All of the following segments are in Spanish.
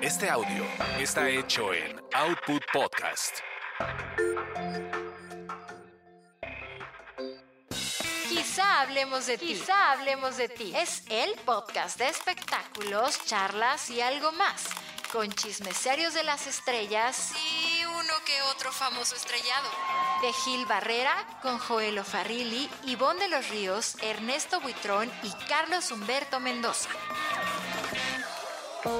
Este audio está hecho en Output Podcast. Quizá hablemos de ti. Quizá hablemos de ti. Es el podcast de espectáculos, charlas y algo más. Con chismes serios de las estrellas y uno que otro famoso estrellado. De Gil Barrera, con Joel Farrilli, Ivonne de los Ríos, Ernesto Buitrón y Carlos Humberto Mendoza. ¿Cómo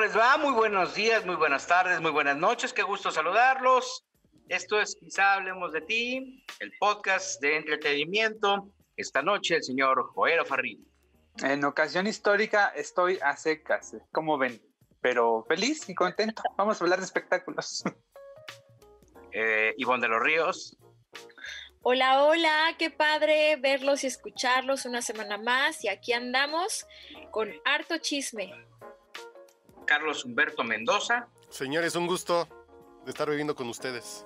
les va? Muy buenos días, muy buenas tardes, muy buenas noches. Qué gusto saludarlos. Esto es Quizá Hablemos de Ti, el podcast de entretenimiento. Esta noche el señor Joel Farrilli. En ocasión histórica estoy a secas, como ven, pero feliz y contento. Vamos a hablar de espectáculos. Eh, Ivonne de los Ríos. Hola, hola, qué padre verlos y escucharlos una semana más y aquí andamos con harto chisme. Carlos Humberto Mendoza. Señores, un gusto de estar viviendo con ustedes.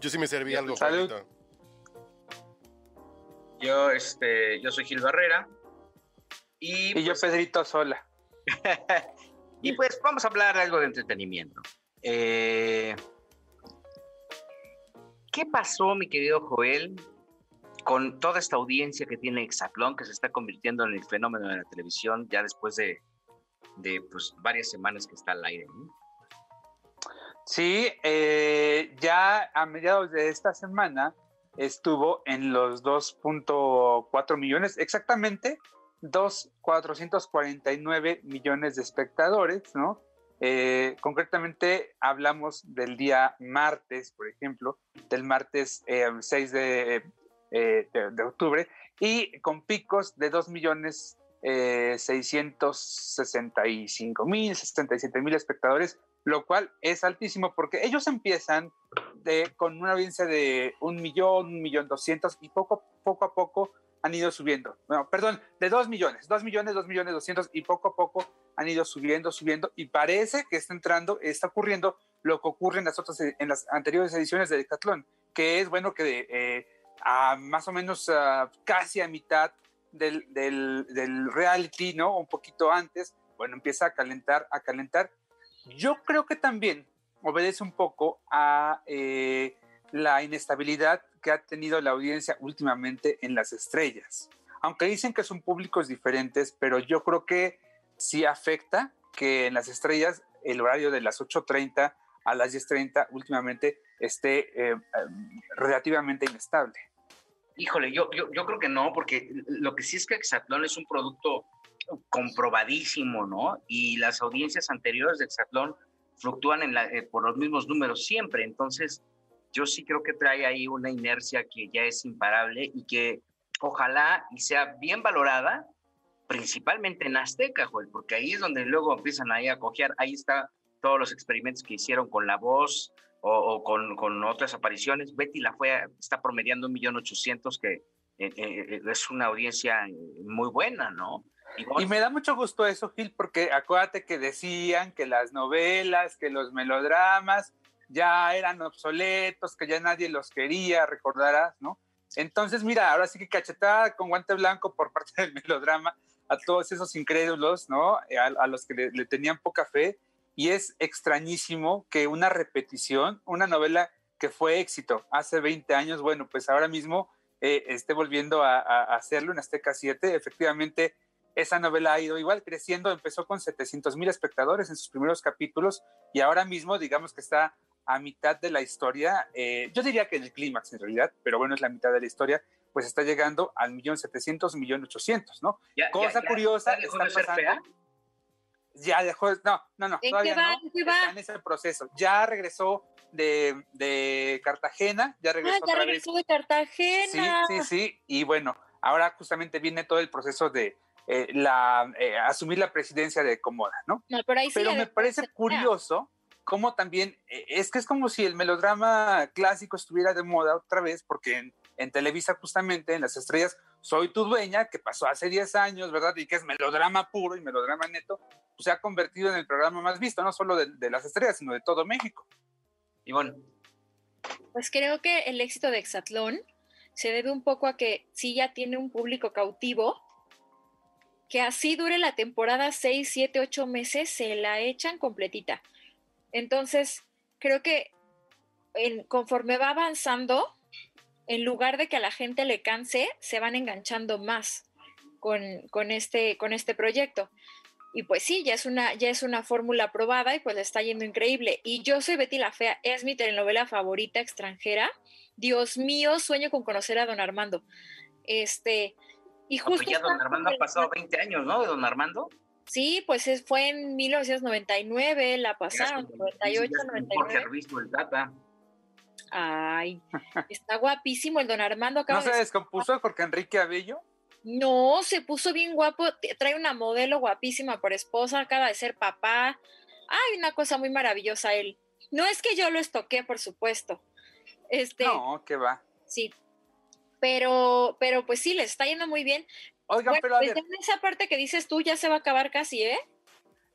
Yo sí me serví algo. Salud. Yo, este, yo soy Gil Barrera. Y, Y yo, pues, Pedrito Sola. y pues vamos a hablar algo de entretenimiento. Eh, ¿Qué pasó, mi querido Joel, con toda esta audiencia que tiene Exatlón, que se está convirtiendo en el fenómeno de la televisión ya después de, de pues, varias semanas que está al aire? Sí, eh, ya a mediados de esta semana estuvo en los 2.4 millones, exactamente 2.449 millones de espectadores, ¿no? Eh, concretamente hablamos del día martes, por ejemplo, del martes eh, 6 de, eh, de, octubre, y con picos de 2 millones eh, 665 mil, 67 mil espectadores, lo cual es altísimo porque ellos empiezan de, con una audiencia de un millón, un millón doscientos y poco, poco a poco han ido subiendo. No, perdón, de dos millones, dos millones, dos millones doscientos y poco a poco han ido subiendo, subiendo y parece que está entrando, está ocurriendo lo que ocurre en las otras, en las anteriores ediciones de Decathlon, que es bueno que eh, a más o menos uh, casi a mitad del, del, del, reality, ¿no? Un poquito antes, bueno, empieza a calentar, a calentar. Yo creo que también obedece un poco a eh, la inestabilidad que ha tenido la audiencia últimamente en las estrellas. Aunque dicen que son públicos diferentes, pero yo creo que sí afecta que en las estrellas el horario de las 8.30 a las 10.30 últimamente esté eh, relativamente inestable. Híjole, yo, yo, creo que no, porque lo que sí es que Exatlón es un producto comprobadísimo, ¿no? Y las audiencias anteriores de Exatlón fluctúan eh, por los mismos números siempre. Entonces, yo sí creo que trae ahí una inercia que ya es imparable y que ojalá y sea bien valorada, principalmente en Azteca, Joel, porque ahí es donde luego empiezan ahí a cojear. Ahí está todos los experimentos que hicieron con la voz o, o con, con, otras apariciones. Betty la fue, está promediando un millón ochocientos, que eh, eh, es una audiencia muy buena, ¿no? Y, y, me da mucho gusto eso, Gil, porque acuérdate que decían que las novelas, que los melodramas ya eran obsoletos, que ya nadie los quería, recordarás, ¿no? Entonces, mira, ahora sí que cachetada con guante blanco por parte del melodrama a todos esos incrédulos, ¿no? A, a los que le, le, tenían poca fe. Y es extrañísimo que una repetición, una novela que fue éxito hace 20 años, bueno, pues ahora mismo eh, esté volviendo a, a, hacerlo en Azteca 7. Efectivamente, esa novela ha ido igual creciendo, empezó con 700 mil espectadores en sus primeros capítulos y ahora mismo digamos que está a mitad de la historia, eh, yo diría que el clímax en realidad, pero bueno, es la mitad de la historia, pues está llegando al millón setecientos, millón ochocientos, ¿no? Ya, Cosa ya, curiosa, ya dejó está de pasando, fea. Ya dejó, no, no, no, ¿En todavía qué va? no, ¿En qué está va? en ese proceso. Ya regresó de, de Cartagena, ya regresó Ah, ya otra regresó vez. de Cartagena. Sí, sí, sí, y bueno, ahora justamente viene todo el proceso de eh, la, eh, asumir la presidencia de Comoda, ¿no? No, pero ahí sí Pero ya me parece curioso cómo también, eh, es que es como si el melodrama clásico estuviera de moda otra vez, porque en, en Televisa justamente, en Las Estrellas, Soy tu dueña, que pasó hace 10 años, ¿verdad? Y que es melodrama puro y melodrama neto, pues se ha convertido en el programa más visto, no solo de, de Las Estrellas, sino de todo México. Y bueno, Pues creo que el éxito de Exatlón se debe un poco a que sí ya tiene un público cautivo, que así dure la temporada 6, 7, 8 meses, se la echan completita. Entonces, creo que en, conforme va avanzando, en lugar de que a la gente le canse, se van enganchando más con, con este, con este proyecto. Y pues sí, ya es una, ya es una fórmula probada y pues le está yendo increíble. Y yo soy Betty la Fea, es mi telenovela favorita extranjera. Dios mío, sueño con conocer a don Armando. Este, y No, pues justo. ya don Armando ha pasado 20 años, ¿no? De don Armando. Sí, pues es- fue en 1999, la pasaron, como- 98, ya es como Jorge 99. Ruiz Tata. Ay, está guapísimo el don Armando. acaba ¿No se de- descompuso Jorge Enrique Abello? No, se puso bien guapo, trae una modelo guapísima por esposa, acaba de ser papá. Ay, una cosa muy maravillosa él. No es que yo lo estoqué, por supuesto. Este, No, que va. sí. Pero, pero pues sí, le está yendo muy bien. Oigan, Bueno, pero a pues ver, en esa parte que dices tú ya se va a acabar casi, ¿eh?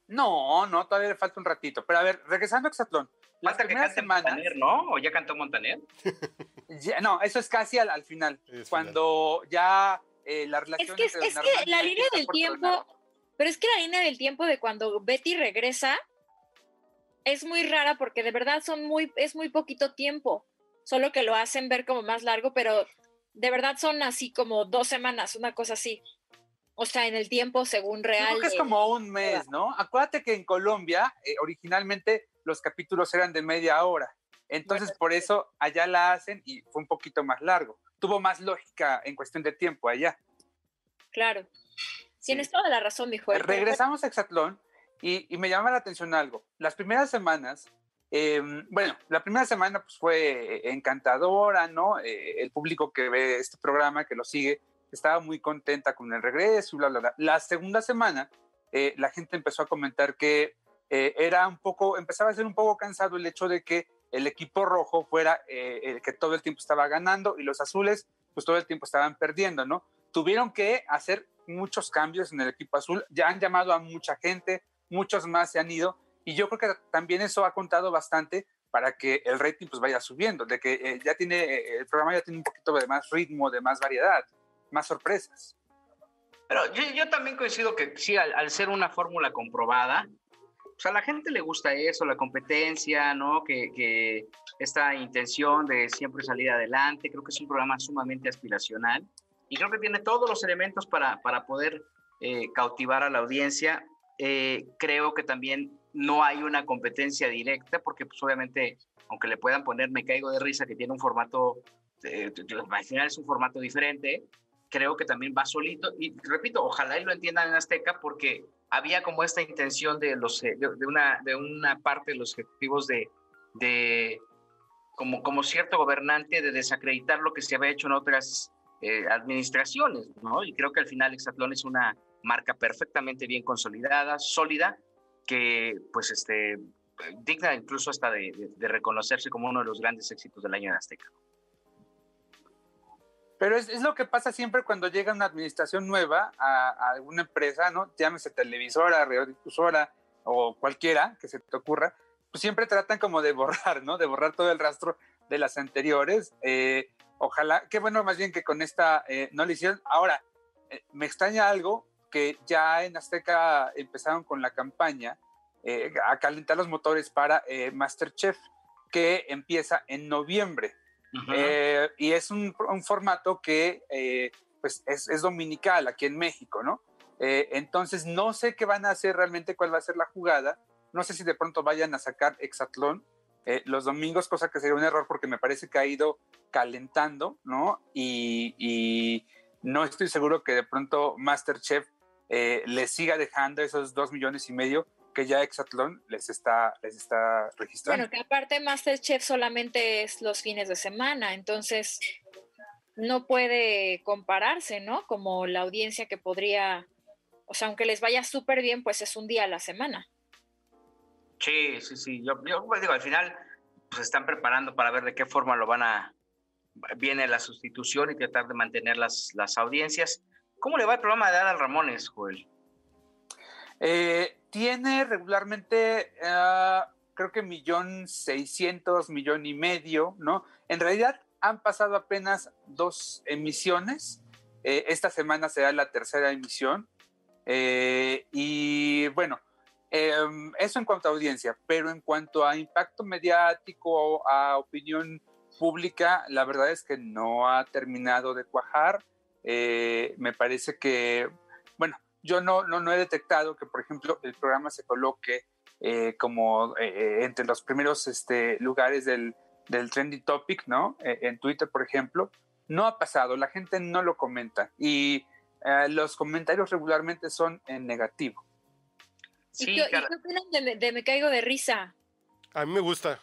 no, no, todavía le falta un ratito. Pero a ver, regresando a Exatlón. Falta que cante semanas. Montaner, ¿no? ¿O ya cantó Montaner? ya- no, eso es casi al, al final. Es cuando ya eh, la relación. Es que, es, entre es don que la línea del tiempo, pero es que la línea del tiempo de cuando Betty regresa es muy rara porque de verdad son muy, es muy poquito tiempo, solo que lo hacen ver como más largo, pero de verdad son así como dos semanas, una cosa así. O sea, en el tiempo según real. creo que es de- como un mes, ¿no? Acuérdate que en Colombia eh, originalmente los capítulos eran de media hora. Entonces, Bueno, por sí. eso allá la hacen y fue un poquito más largo. Tuvo más lógica en cuestión de tiempo allá. Claro. Sí. Tienes toda la razón, mi juez. Regresamos a Exatlón y, y me llama la atención algo. Las primeras semanas, eh, bueno, la primera semana pues, fue encantadora, ¿no? Eh, el público que ve este programa, que lo sigue, estaba muy contenta con el regreso bla, bla, bla. La segunda semana, eh, la gente empezó a comentar que eh, era un poco, empezaba a ser un poco cansado el hecho de que el equipo rojo fuera eh, el que todo el tiempo estaba ganando y los azules pues todo el tiempo estaban perdiendo, ¿no? Tuvieron que hacer muchos cambios en el equipo azul, ya han llamado a mucha gente, muchos más se han ido y yo creo que también eso ha contado bastante para que el rating pues vaya subiendo, de que eh, ya tiene, eh, el programa ya tiene un poquito de más ritmo, de más variedad, más sorpresas. Pero yo, yo también coincido que sí, al, al ser una fórmula comprobada, pues a la gente le gusta eso, la competencia, ¿no? Que, que esta intención de siempre salir adelante, creo que es un programa sumamente aspiracional y creo que tiene todos los elementos para, para poder eh, cautivar a la audiencia. Eh, creo que también no hay una competencia directa porque pues obviamente, aunque le puedan poner Me Caigo de Risa, que tiene un formato, eh, al final es un formato diferente, creo que también va solito. Y repito, ojalá y lo entiendan en Azteca, porque había como esta intención de, los, eh, de, una, de una parte de los ejecutivos de, de como, como cierto gobernante, de desacreditar lo que se había hecho en otras eh, administraciones, ¿no? Y creo que al final Exatlón es una marca perfectamente bien consolidada, sólida, que pues este digna incluso hasta de, reconocerse como uno de los grandes éxitos del año en Azteca. Pero es, es, lo que pasa siempre cuando llega una administración nueva a, a alguna empresa, ¿no? Llámese televisora, radiodifusora o cualquiera que se te ocurra, pues siempre tratan como de borrar, ¿no? De borrar todo el rastro de las anteriores. Eh, ojalá, qué bueno más bien que con esta eh, no le hicieron. Ahora, eh, me extraña algo que ya en Azteca empezaron con la campaña eh, a calentar los motores para eh, Masterchef, que empieza en noviembre. Uh -huh. eh, y es un, un formato que eh, pues es, es, dominical aquí en México, ¿no? Eh, entonces no sé qué van a hacer realmente, cuál va a ser la jugada. No sé si de pronto vayan a sacar Exatlón eh, los domingos, cosa que sería un error porque me parece que ha ido calentando, ¿no? Y, y no estoy seguro que de pronto Masterchef eh, les siga dejando esos dos millones y medio que ya Exatlón les está, les está registrando. Bueno, que aparte Masterchef solamente es los fines de semana, entonces no puede compararse, ¿no? Como la audiencia que podría, o sea, aunque les vaya súper bien, pues es un día a la semana. Sí, sí, sí. Yo, yo pues, digo, al final pues están preparando para ver de qué forma lo van a, viene la sustitución y tratar de mantener las, las audiencias. ¿Cómo le va el programa de Adal Ramones, Joel? Eh, tiene regularmente uh, creo que millón seiscientos, millón y medio, ¿no? En realidad han pasado apenas dos emisiones. Eh, esta semana será la tercera emisión. Eh, y bueno, em, eso en cuanto a audiencia, pero en cuanto a impacto mediático, a opinión pública, la verdad es que no ha terminado de cuajar. Eh, me parece que, bueno, yo no, no, no, he detectado que, por ejemplo, el programa se coloque eh, como eh, entre los primeros este, lugares del, del trending topic, ¿no? en Twitter, por ejemplo. No ha pasado, la gente no lo comenta y los comentarios regularmente son en negativo. Sí, ¿Y, qué, opinan de, de Me Caigo de Risa? A mí me gusta.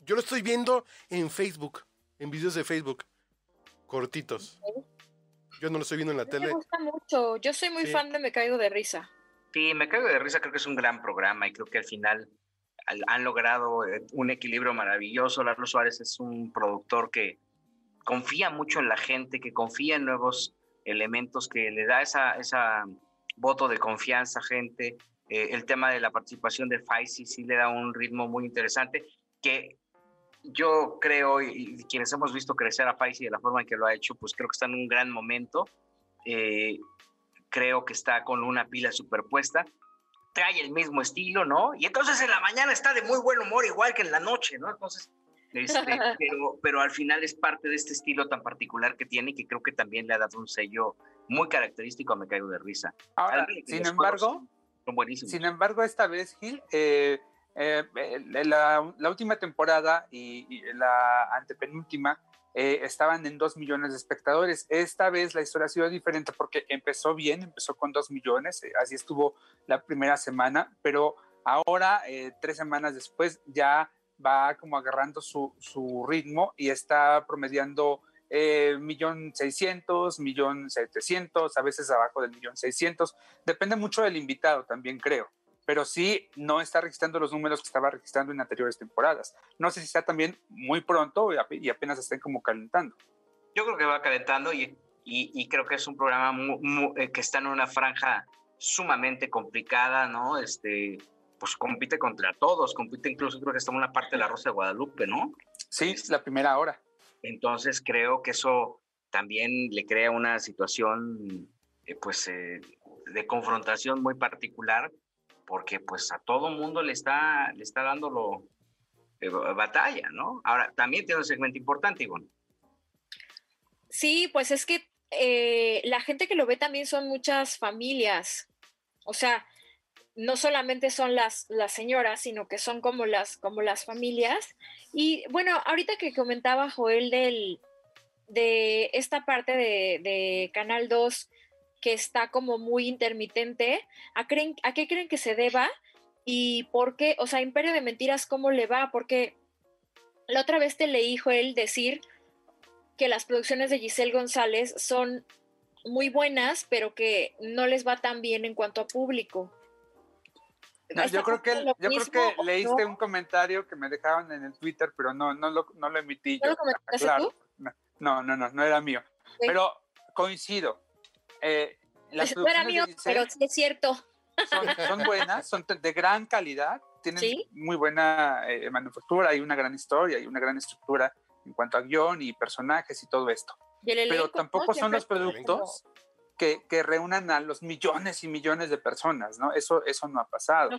Yo lo estoy viendo en Facebook, en videos de Facebook, cortitos. Yo no lo estoy viendo en la tele. Me gusta mucho. Yo soy muy fan de Me Caigo de Risa. Sí, Me Caigo de Risa creo que es un gran programa y creo que al final han logrado eh, un equilibrio maravilloso. Lalo Suárez es un productor que confía mucho en la gente, que confía en nuevos elementos, que le da esa, esa voto de confianza a gente. Eh, el tema de la participación de Faisy sí le da un ritmo muy interesante, que yo creo, y, quienes hemos visto crecer a Faisy de la forma en que lo ha hecho, pues creo que está en un gran momento. Eh, creo que está con una pila superpuesta. Trae el mismo estilo, ¿no? Y entonces en la mañana está de muy buen humor, igual que en la noche, ¿no? Entonces, este, pero, pero al final es parte de este estilo tan particular que tiene y que creo que también le ha dado un sello muy característico a Me Caigo de Risa. Ahora, sin embargo, son buenísimos. Sin embargo, esta vez, Gil, eh, eh, la, la, última temporada y, la antepenúltima eh, estaban en dos millones de espectadores. Esta vez la historia ha sido diferente porque empezó bien, empezó con dos millones, eh, así estuvo la primera semana, pero ahora, tres semanas después, ya va como agarrando su, su ritmo y está promediando millón seiscientos, millón setecientos, a veces abajo del millón seiscientos. Depende mucho del invitado también, creo pero sí no está registrando los números que estaba registrando en anteriores temporadas. No sé si está también muy pronto y apenas estén como calentando. Yo creo que va calentando y, y, creo que es un programa eh, que está en una franja sumamente complicada, ¿no? Este, pues compite contra todos, compite incluso creo que está en una parte de la Rosa de Guadalupe, ¿no? Sí, es la primera hora. Entonces creo que eso también le crea una situación, eh, pues, eh, de confrontación muy particular porque pues a todo mundo le está, le está dando lo, eh, batalla, ¿no? Ahora, también tiene un segmento importante, Ivonne. Sí, pues es que eh, la gente que lo ve también son muchas familias. O sea, no solamente son las, las señoras, sino que son como las, como las familias. Y bueno, ahorita que comentaba Joel del, de esta parte de, de Canal 2 que está como muy intermitente. ¿A, creen, ¿A qué creen que se deba? ¿Y por qué? O sea, Imperio de Mentiras, ¿cómo le va? Porque la otra vez te leí, él decir que las producciones de Giselle González son muy buenas, pero que no les va tan bien en cuanto a público. yo creo que, yo creo que leíste un comentario que me dejaban en el Twitter, pero no, no, lo, no lo emití. ¿No lo claro. No, no, no, no era mío. Pero coincido. Eh, las pues, era mío, pero sí es cierto. Son, buenas, son de gran calidad, tienen muy buena eh, manufactura, hay una gran historia, hay una gran estructura en cuanto a guion y personajes y todo esto. pero tampoco son los productos que, que, reúnan a los millones y millones de personas, ¿no? Eso, eso no ha pasado.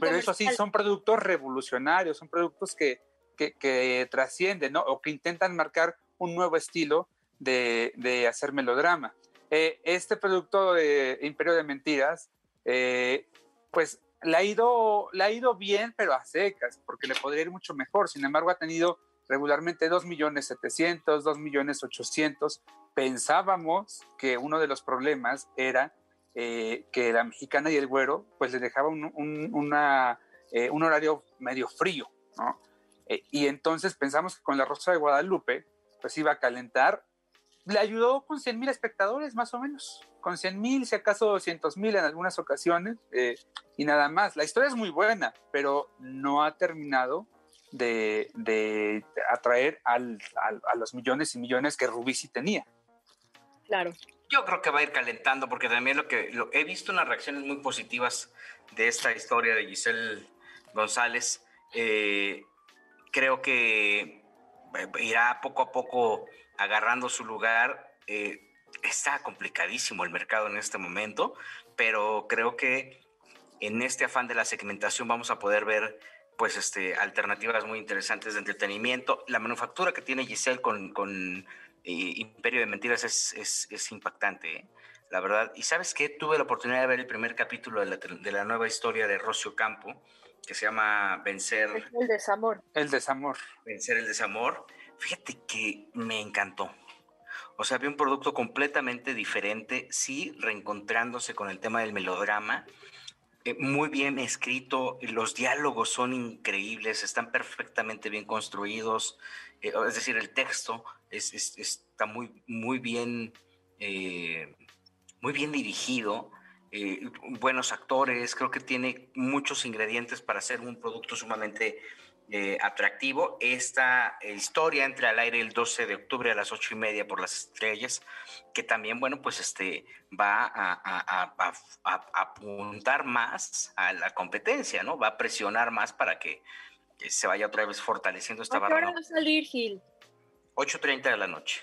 pero eso sí, son productos revolucionarios, son productos que, que, que, trascienden, ¿no? O que intentan marcar un nuevo estilo de, de hacer melodrama. Eh, este producto de Imperio de Mentiras, eh, pues le ha, ido, ha ido bien, pero a secas, porque le podría ir mucho mejor. Sin embargo, ha tenido regularmente 2 millones 700, 2 millones 800. Pensábamos que uno de los problemas era eh, que la mexicana y el güero, pues le dejaba un, una, un horario medio frío, ¿no? y entonces pensamos que con la Rosa de Guadalupe, pues iba a calentar le ayudó con 100 mil espectadores, más o menos. Con 100 mil, si acaso 200 mil en algunas ocasiones, eh, y nada más. La historia es muy buena, pero no ha terminado de, de atraer al, a los millones y millones que Rubisi tenía. Claro. Yo creo que va a ir calentando, porque también lo que he visto unas reacciones muy positivas de esta historia de Giselle González, eh, creo que eh, irá poco a poco agarrando su lugar. Eh, está complicadísimo el mercado en este momento, pero creo que en este afán de la segmentación vamos a poder ver pues este, alternativas muy interesantes de entretenimiento. La manufactura que tiene Giselle con, con Imperio de Mentiras es, es, es impactante, la verdad. Y sabes qué, tuve la oportunidad de ver el primer capítulo de la, de la nueva historia de Rocio Campo que se llama Vencer. El desamor. El desamor. Vencer el desamor. Fíjate que me encantó. O sea, había un producto completamente diferente, sí, reencontrándose con el tema del melodrama. Eh, muy bien escrito, los diálogos son increíbles, están perfectamente bien construidos. Eh, es decir, el texto es, está muy, muy bien. Eh, muy bien dirigido buenos actores, creo que tiene muchos ingredientes para hacer un producto sumamente eh, atractivo. Esta historia entra al aire el 12 de octubre a las ocho y media por las estrellas, que también, bueno, pues este va a, apuntar más a la competencia, ¿no? Va a presionar más para que, se vaya otra vez fortaleciendo esta barra. ¿A qué hora va a salir, Gil? 8.30 de la noche.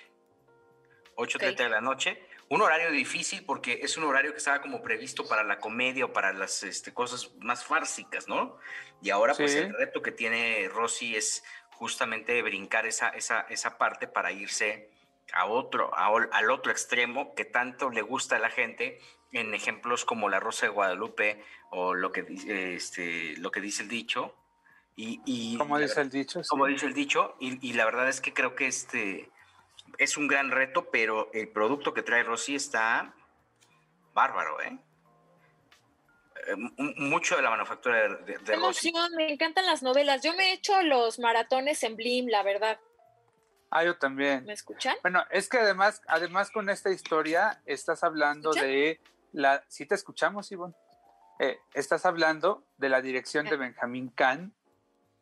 8.30 de la noche un horario difícil porque es un horario que estaba como previsto para la comedia o para las este, cosas más fársicas, ¿no? Y ahora pues el reto que tiene Rosy es justamente brincar esa, esa, esa parte para irse a otro, al otro extremo que tanto le gusta a la gente en ejemplos como La Rosa de Guadalupe o lo que, este, lo que dice el dicho. Y, y como dice el dicho. Como dice el dicho, y, y la verdad es que creo que este es un gran reto, pero el producto que trae Rosy está bárbaro, ¿eh? eh mucho de la manufactura de, de, emoción, me encantan las novelas. Yo me he hecho los maratones en Blim, la verdad. Ah, yo también. ¿Me escuchan? Bueno, es que además, además con esta historia estás hablando de la. Si te escuchamos, Ivonne. Eh, estás hablando de la dirección de Benjamín Kahn.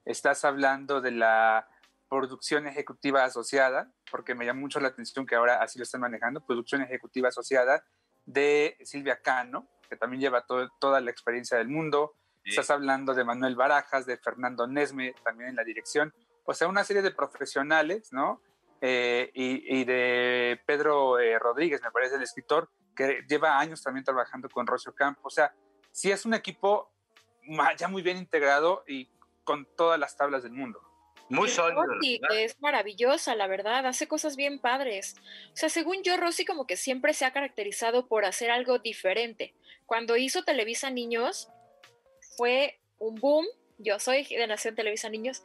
Estás hablando de la producción ejecutiva asociada, porque me llama mucho la atención que ahora así lo están manejando, producción ejecutiva asociada de Silvia Cano, que también lleva toda la experiencia del mundo. Estás hablando de Manuel Barajas, de Fernando Nesme, también en la dirección. O sea, una serie de profesionales, ¿no? Eh, y, de Pedro eh, Rodríguez, me parece, el escritor, que lleva años también trabajando con Rocio Campo. O sea, sí es un equipo ya muy bien integrado y con todas las tablas del mundo. Muy sólido. es maravillosa, la verdad, hace cosas bien padres. O sea, según yo, Rosy como que siempre se ha caracterizado por hacer algo diferente. Cuando hizo Televisa Niños, fue un boom. Yo soy de Nación Televisa Niños.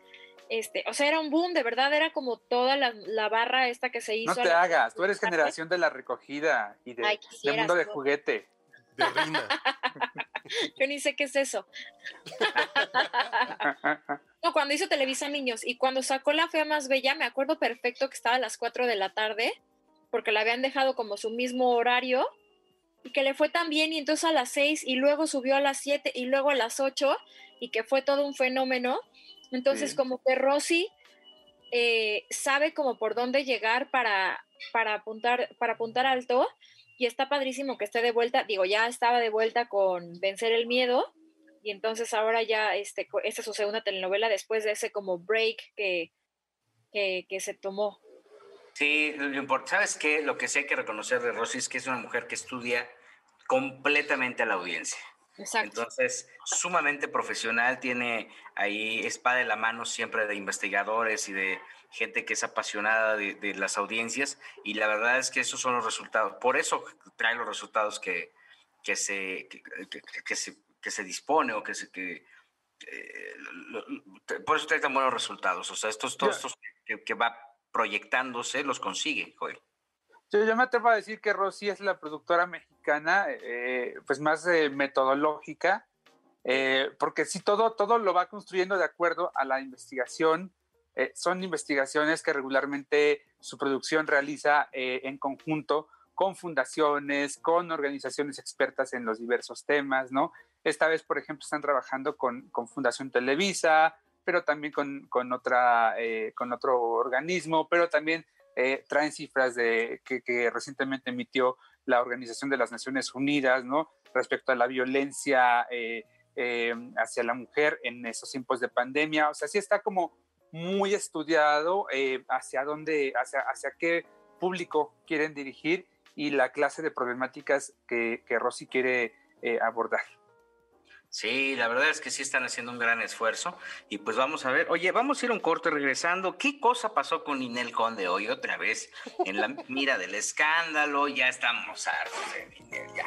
Este, o sea, era un boom, de verdad, era como toda la, barra esta que se hizo. No te hagas, tú eres generación de la recogida y de, del mundo de juguete. De. Yo ni sé qué es eso. no, cuando hizo Televisa Niños y cuando sacó La Fea Más Bella, me acuerdo perfecto que estaba a las 4 de la tarde, porque la habían dejado como su mismo horario y que le fue tan bien y entonces a las 6 y luego subió a las 7 y luego a las 8 y que fue todo un fenómeno. Entonces como que Rosy eh, sabe como por dónde llegar para, para, apuntar, para apuntar alto y está padrísimo que esté de vuelta, digo, ya estaba de vuelta con Vencer el Miedo, y entonces ahora ya, este, esta es su segunda telenovela después de ese como break que, que, se tomó. Sí, ¿sabes qué? Lo que sí hay que reconocer de Rosy es que es una mujer que estudia completamente a la audiencia. Exacto. Entonces, sumamente profesional, tiene ahí espada en la mano siempre de investigadores y de gente que es apasionada de, las audiencias y la verdad es que esos son los resultados. Por eso trae los resultados que, que, se, que, se, que se dispone o que se... Que, eh, por eso trae tan buenos resultados. O sea, estos, todos estos que, va proyectándose los consigue, Joel. Yo, yo, me atrevo a decir que Rosy es la productora mexicana eh, pues más eh, metodológica, porque si todo, todo lo va construyendo de acuerdo a la investigación, eh, son investigaciones que regularmente su producción realiza eh, en conjunto con fundaciones, con organizaciones expertas en los diversos temas, ¿no? Esta vez, por ejemplo, están trabajando con, Fundación Televisa, pero también con, otra, eh, con otro organismo, pero también traen cifras de, que, recientemente emitió la Organización de las Naciones Unidas, ¿no? Respecto a la violencia eh, hacia la mujer en esos tiempos de pandemia. O sea, sí está como muy estudiado eh, hacia dónde, hacia, hacia qué público quieren dirigir y la clase de problemáticas que, que Rosy quiere eh, abordar. Sí, la verdad es que sí están haciendo un gran esfuerzo. Y pues vamos a ver. Oye, vamos a ir a un corte regresando. ¿Qué cosa pasó con Ninel Conde hoy otra vez? En la mira del escándalo, ya estamos hartos de Ninel, ya.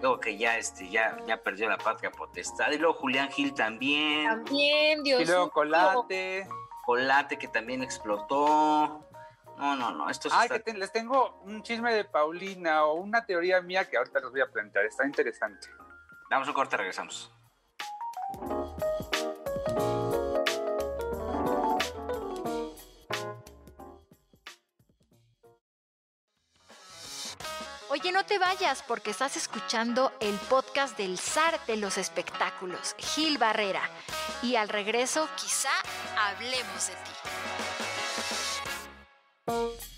Luego que ya, este, ya, ya perdió la patria potestad. Y luego Julián Gil también. También, Dios Y luego. Colate. Colate que también explotó. No, no, no. Esto sí Ah, está- que te- les tengo un chisme de Paulina o una teoría mía que ahorita les voy a plantear. Está interesante. Damos un corte, regresamos. Oye, no te vayas porque estás escuchando el podcast del zar de los espectáculos, Gil Barrera. Y al regreso, quizá hablemos de ti.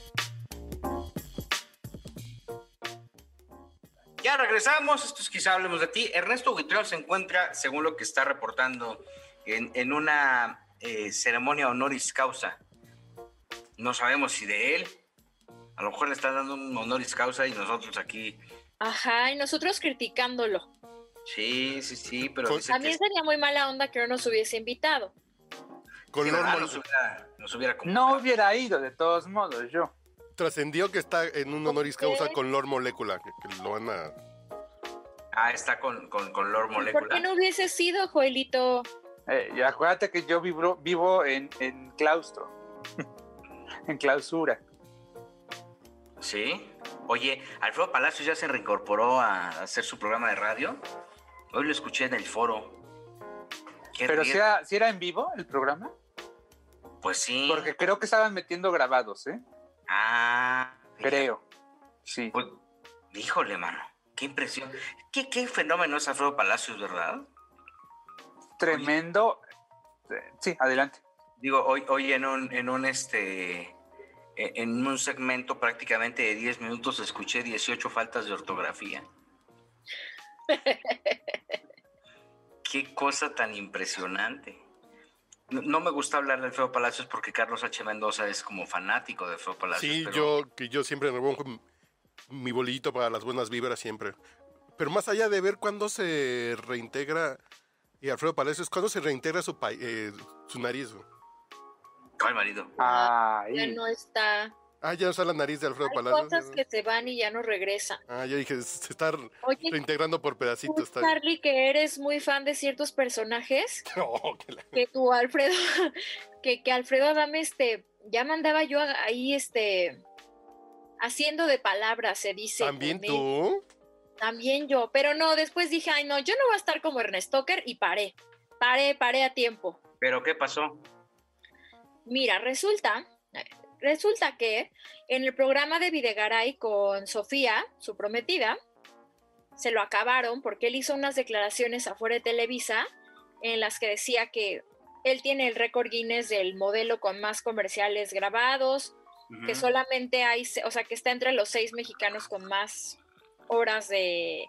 Ya regresamos, esto es quizá hablemos de ti. Ernesto Buitrón se encuentra, según lo que está reportando, en, en una eh, ceremonia honoris causa. No sabemos si de él. A lo mejor le están dando un honoris causa y nosotros aquí. Ajá, y nosotros criticándolo. Sí, sí, sí, pero Con- dice que También sería muy mala onda que no nos hubiese invitado. Con sí. Mol- nos hubiera, nos hubiera No hubiera ido de todos modos yo. Trascendió que está en un honoris causa con Lord Molecula, que, que lo van a... Ah, está con, con, con Lord ¿Por qué Molecula. no hubiese sido, Joelito? Eh, y acuérdate que yo vivo, vivo en, en claustro, en clausura. Sí. Oye, Alfredo Palacios ya se reincorporó a hacer su programa de radio. Hoy lo escuché en el foro. Qué Pero si era, si era en vivo el programa, Pues sí. porque creo que estaban metiendo grabados, ¿eh? Ah, Creo. Sí. Pues, híjole, mano. Qué impresión. Qué, qué fenómeno es Alfredo Palacios, ¿verdad? Tremendo. Sí, adelante. Digo, hoy, hoy en un, en un este eh, en un segmento prácticamente de 10 minutos escuché 18 faltas de ortografía. Qué cosa tan impresionante. No, me gusta hablar de Alfredo Palacios porque Carlos H. Mendoza es como fanático de Alfredo Palacios. Sí, pero- yo, que yo siempre remonto mi bolillito para las buenas vibras siempre. Pero más allá de ver cuándo se reintegra y Alfredo Palacios, cuándo se reintegra su, pa- eh, su nariz. marido? Ya Ay, no está. Ah, ya no está la nariz de Alfredo Hay Palacios. cosas que se van y ya no regresan. Ah, ya dije, se está Oye, reintegrando por tú, pedacitos. Bien. Charlie, que eres muy fan de ciertos personajes, No, que la- que tu Alfredo, que, que Alfredo Adame, este, ya mandaba yo ahí, este, haciendo de palabras, se dice. ¿También él. tú? También yo, pero no, después dije, ay, no, yo no voy a estar como Ernest Tucker y paré, paré, paré a tiempo. ¿Pero qué pasó? Mira, resulta, resulta que en el programa de Videgaray con Sofía, su prometida, se lo acabaron porque él hizo unas declaraciones afuera de Televisa en las que decía que él tiene el récord Guinness del modelo con más comerciales grabados, que solamente hay, o sea, que está entre los seis mexicanos con más horas de,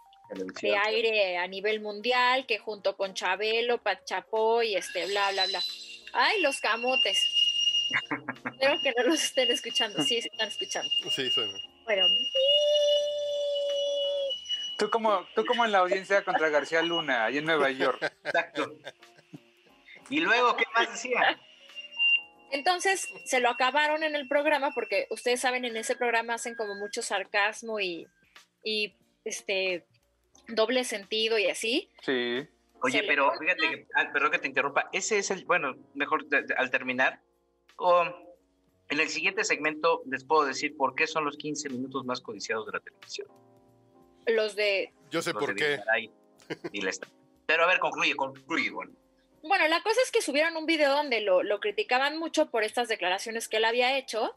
de aire a nivel mundial, que junto con Chabelo, Pat Chapoy, este, bla, bla, bla. Ay, los camotes. Espero que no los estén escuchando. Sí, se están escuchando. Sí, suena. Bueno, tú como, tú como en la audiencia contra García Luna, ahí en Nueva York. Exacto. ¿Y luego qué más decía? entonces se lo acabaron en el programa porque ustedes saben, en ese programa hacen como mucho sarcasmo y, y este doble sentido y así. Sí. Oye, pero fíjate que, ah, perdón que te interrumpa, ese es el, bueno, mejor de- de- al terminar, o en el siguiente segmento les puedo decir por qué son los 15 minutos más codiciados de la televisión. Los de Yo sé Los por de qué. Y la Pero a ver, concluye, concluye, bueno. Bueno, la cosa es que subieron un video donde lo, lo criticaban mucho por estas declaraciones que él había hecho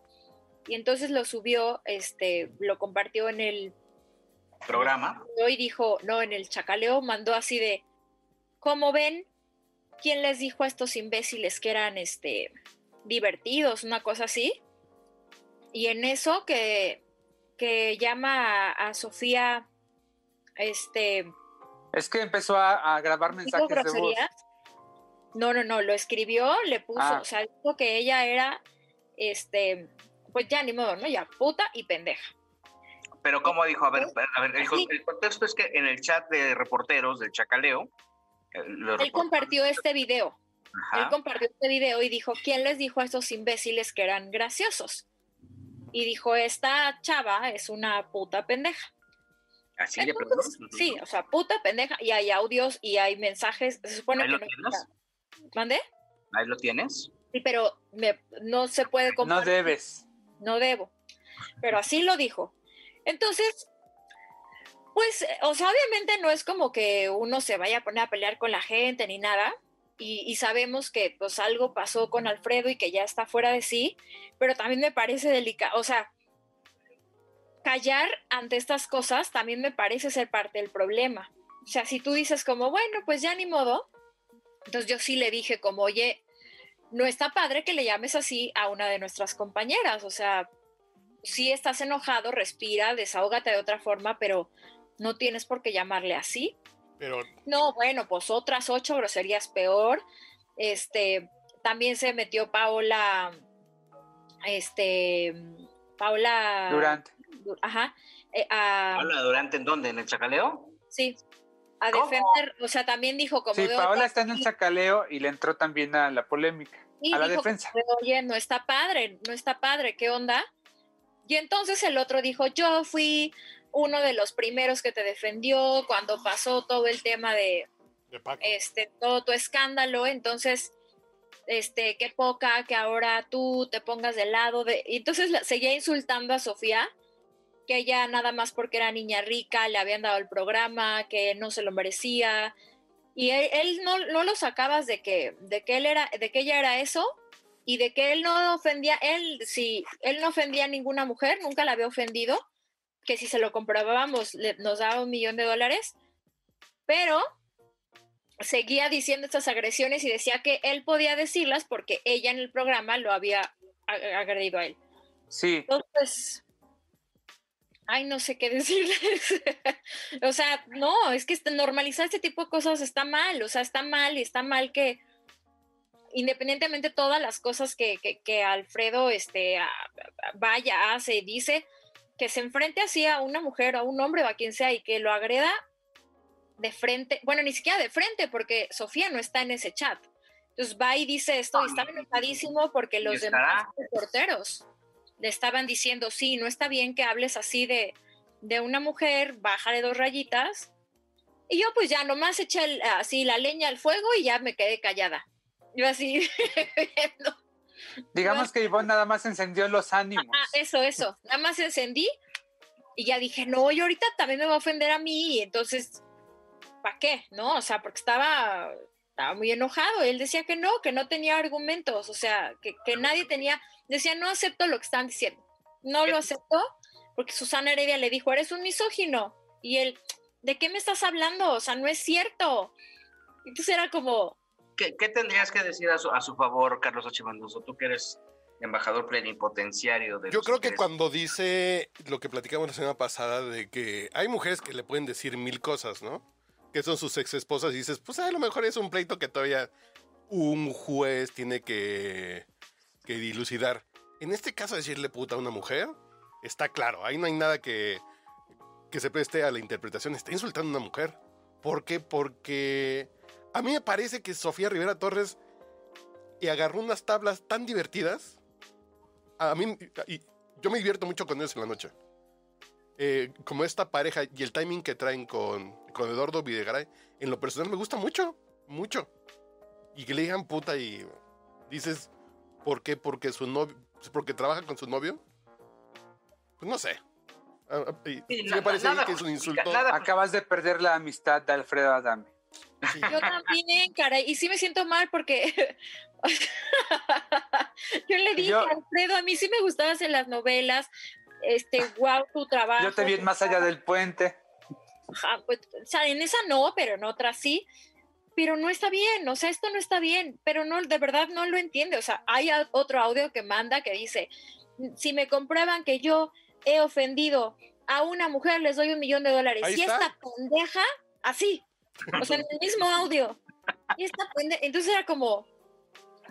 y entonces lo subió, este, lo compartió en el Programa. y dijo, no, en el chacaleo mandó así de, ¿cómo ven? ¿Quién les dijo a estos imbéciles que eran, este, divertidos, una cosa así? Y en eso que, que llama a, a Sofía, este, Es que empezó a, a grabar ¿Dijo mensajes de voz. No, no, no, lo escribió, le puso, Ah. o sea, dijo que ella era, este, pues ya ni modo, ¿no? Ya puta y pendeja. Pero como dijo, a ver, a ver, el, contexto es que en el chat de reporteros del Chacaleo, eh, Él compartió este video. Él compartió este video y dijo, ¿quién les dijo a estos imbéciles que eran graciosos? Y dijo, esta chava es una puta pendeja. Así le Entonces, preguntó. sí, o sea, puta pendeja. Y hay audios y hay mensajes. Se supone Ahí que lo no. tienes. ¿Mandé? Ahí lo tienes. Sí, pero me- no se puede No compartir. debes. no debo. Pero así lo dijo. Entonces, pues, o sea, obviamente no es como que uno se vaya a poner a pelear con la gente ni nada. Y, sabemos que pues algo pasó con Alfredo y que ya está fuera de sí, pero también me parece delicado, o sea, callar ante estas cosas también me parece ser parte del problema. O sea, si tú dices como, bueno, pues ya ni modo, entonces yo sí le dije como, oye, no está padre que le llames así a una de nuestras compañeras, o sea, si estás enojado, respira, desahógate de otra forma, pero no tienes por qué llamarle así. Pero No, bueno, pues otras ocho groserías peor. Este, también se metió Paola, este, Paola Durante. Ajá. eh, a- Habla durante en dónde, en el Chacaleo. sí, a ¿Cómo? defender, o sea, también dijo como Sí, Paola "Oiga, está en el sí", sacaleo y le entró también a la polémica, y a la defensa. Oye, no está padre, no está padre, ¿qué onda? Y entonces el otro dijo, yo fui uno de los primeros que te defendió cuando pasó todo el tema de, de este, todo tu escándalo, entonces, este, qué poca que ahora tú te pongas del lado de... Y entonces la- seguía insultando a Sofía, que ella nada más porque era niña rica le habían dado el programa, que no se lo merecía, y él, él no, no lo sacabas de que, de que él era, de que ella era eso, y de que él no ofendía, él, si él no ofendía a ninguna mujer, nunca la había ofendido, que si se lo comprobábamos le- nos daba un millón de dólares, pero seguía diciendo estas agresiones y decía que él podía decirlas porque ella en el programa lo había agredido a él. Sí, Entonces, ay, no sé qué decirles. o sea, no, es que este- normalizar este tipo de cosas está mal, o sea, está mal y está mal que independientemente todas las cosas que, que- que Alfredo este, vaya, hace dice, que se enfrente así a una mujer o a un hombre o a quien sea y que lo agreda de frente, bueno, ni siquiera de frente, porque Sofía no está en ese chat. Entonces va y dice esto y estaba enojadísimo porque los demás reporteros le estaban diciendo, sí, no está bien que hables así de, de una mujer, bájale dos rayitas. Y yo pues ya nomás eché el- así la leña al fuego y ya me quedé callada. Yo así, viendo. Digamos que Ivonne nada más encendió los ánimos. Ah, eso, eso. Nada más encendí y ya dije, no, y ahorita también me va a ofender a mí, y entonces, ¿para qué? ¿No? O sea, porque estaba, estaba muy enojado. Él decía que no, que no tenía argumentos, o sea, que, que nadie tenía, decía, no acepto lo que están diciendo. No lo aceptó porque Susana Heredia le dijo, eres un misógino. Y él, ¿de qué me estás hablando? O sea, no es cierto. Entonces era como, ¿Qué, qué tendrías que decir a su, a su favor, Carlos Ochimanduso? Tú que eres embajador plenipotenciario de Yo creo que cuando dice lo que platicamos la semana pasada de que hay mujeres que le pueden decir mil cosas, ¿no? Que son sus ex esposas y dices, pues a lo mejor es un pleito que todavía un juez tiene que, que dilucidar. En este caso, decirle puta a una mujer, está claro, ahí no hay nada que, que se preste a la interpretación. Está insultando a una mujer. ¿Por qué? Porque a mí me parece que Sofía Rivera Torres y agarró unas tablas tan divertidas. A mí, y yo me divierto mucho con ellos en la noche. Eh, como esta pareja y el timing que traen con, con Eduardo Videgaray, en lo personal me gusta mucho, mucho. Y que le digan puta y dices, ¿por qué? Porque su novio, porque trabaja con su novio. Pues no sé. Ah, ah, Sí, sí me parece nada que es un insulto. nada Acabas de perder la amistad de Alfredo Adame. Sí. Yo también, caray, y sí me siento mal porque yo le dije Yo- a Alfredo, a mí sí me gustabas hacer las novelas, este, wow, tu trabajo. Yo te vi en más allá del puente. Ajá, pues, o sea, en esa no, pero en otra sí. Pero no está bien, o sea, esto no está bien, pero no, de verdad no lo entiende. O sea, hay otro audio que manda que dice, si me comprueban que yo he ofendido a una mujer, les doy un millón de dólares. Ahí y está. esta pendeja, así, O sea, en el mismo audio. Y esta pende- Entonces era como,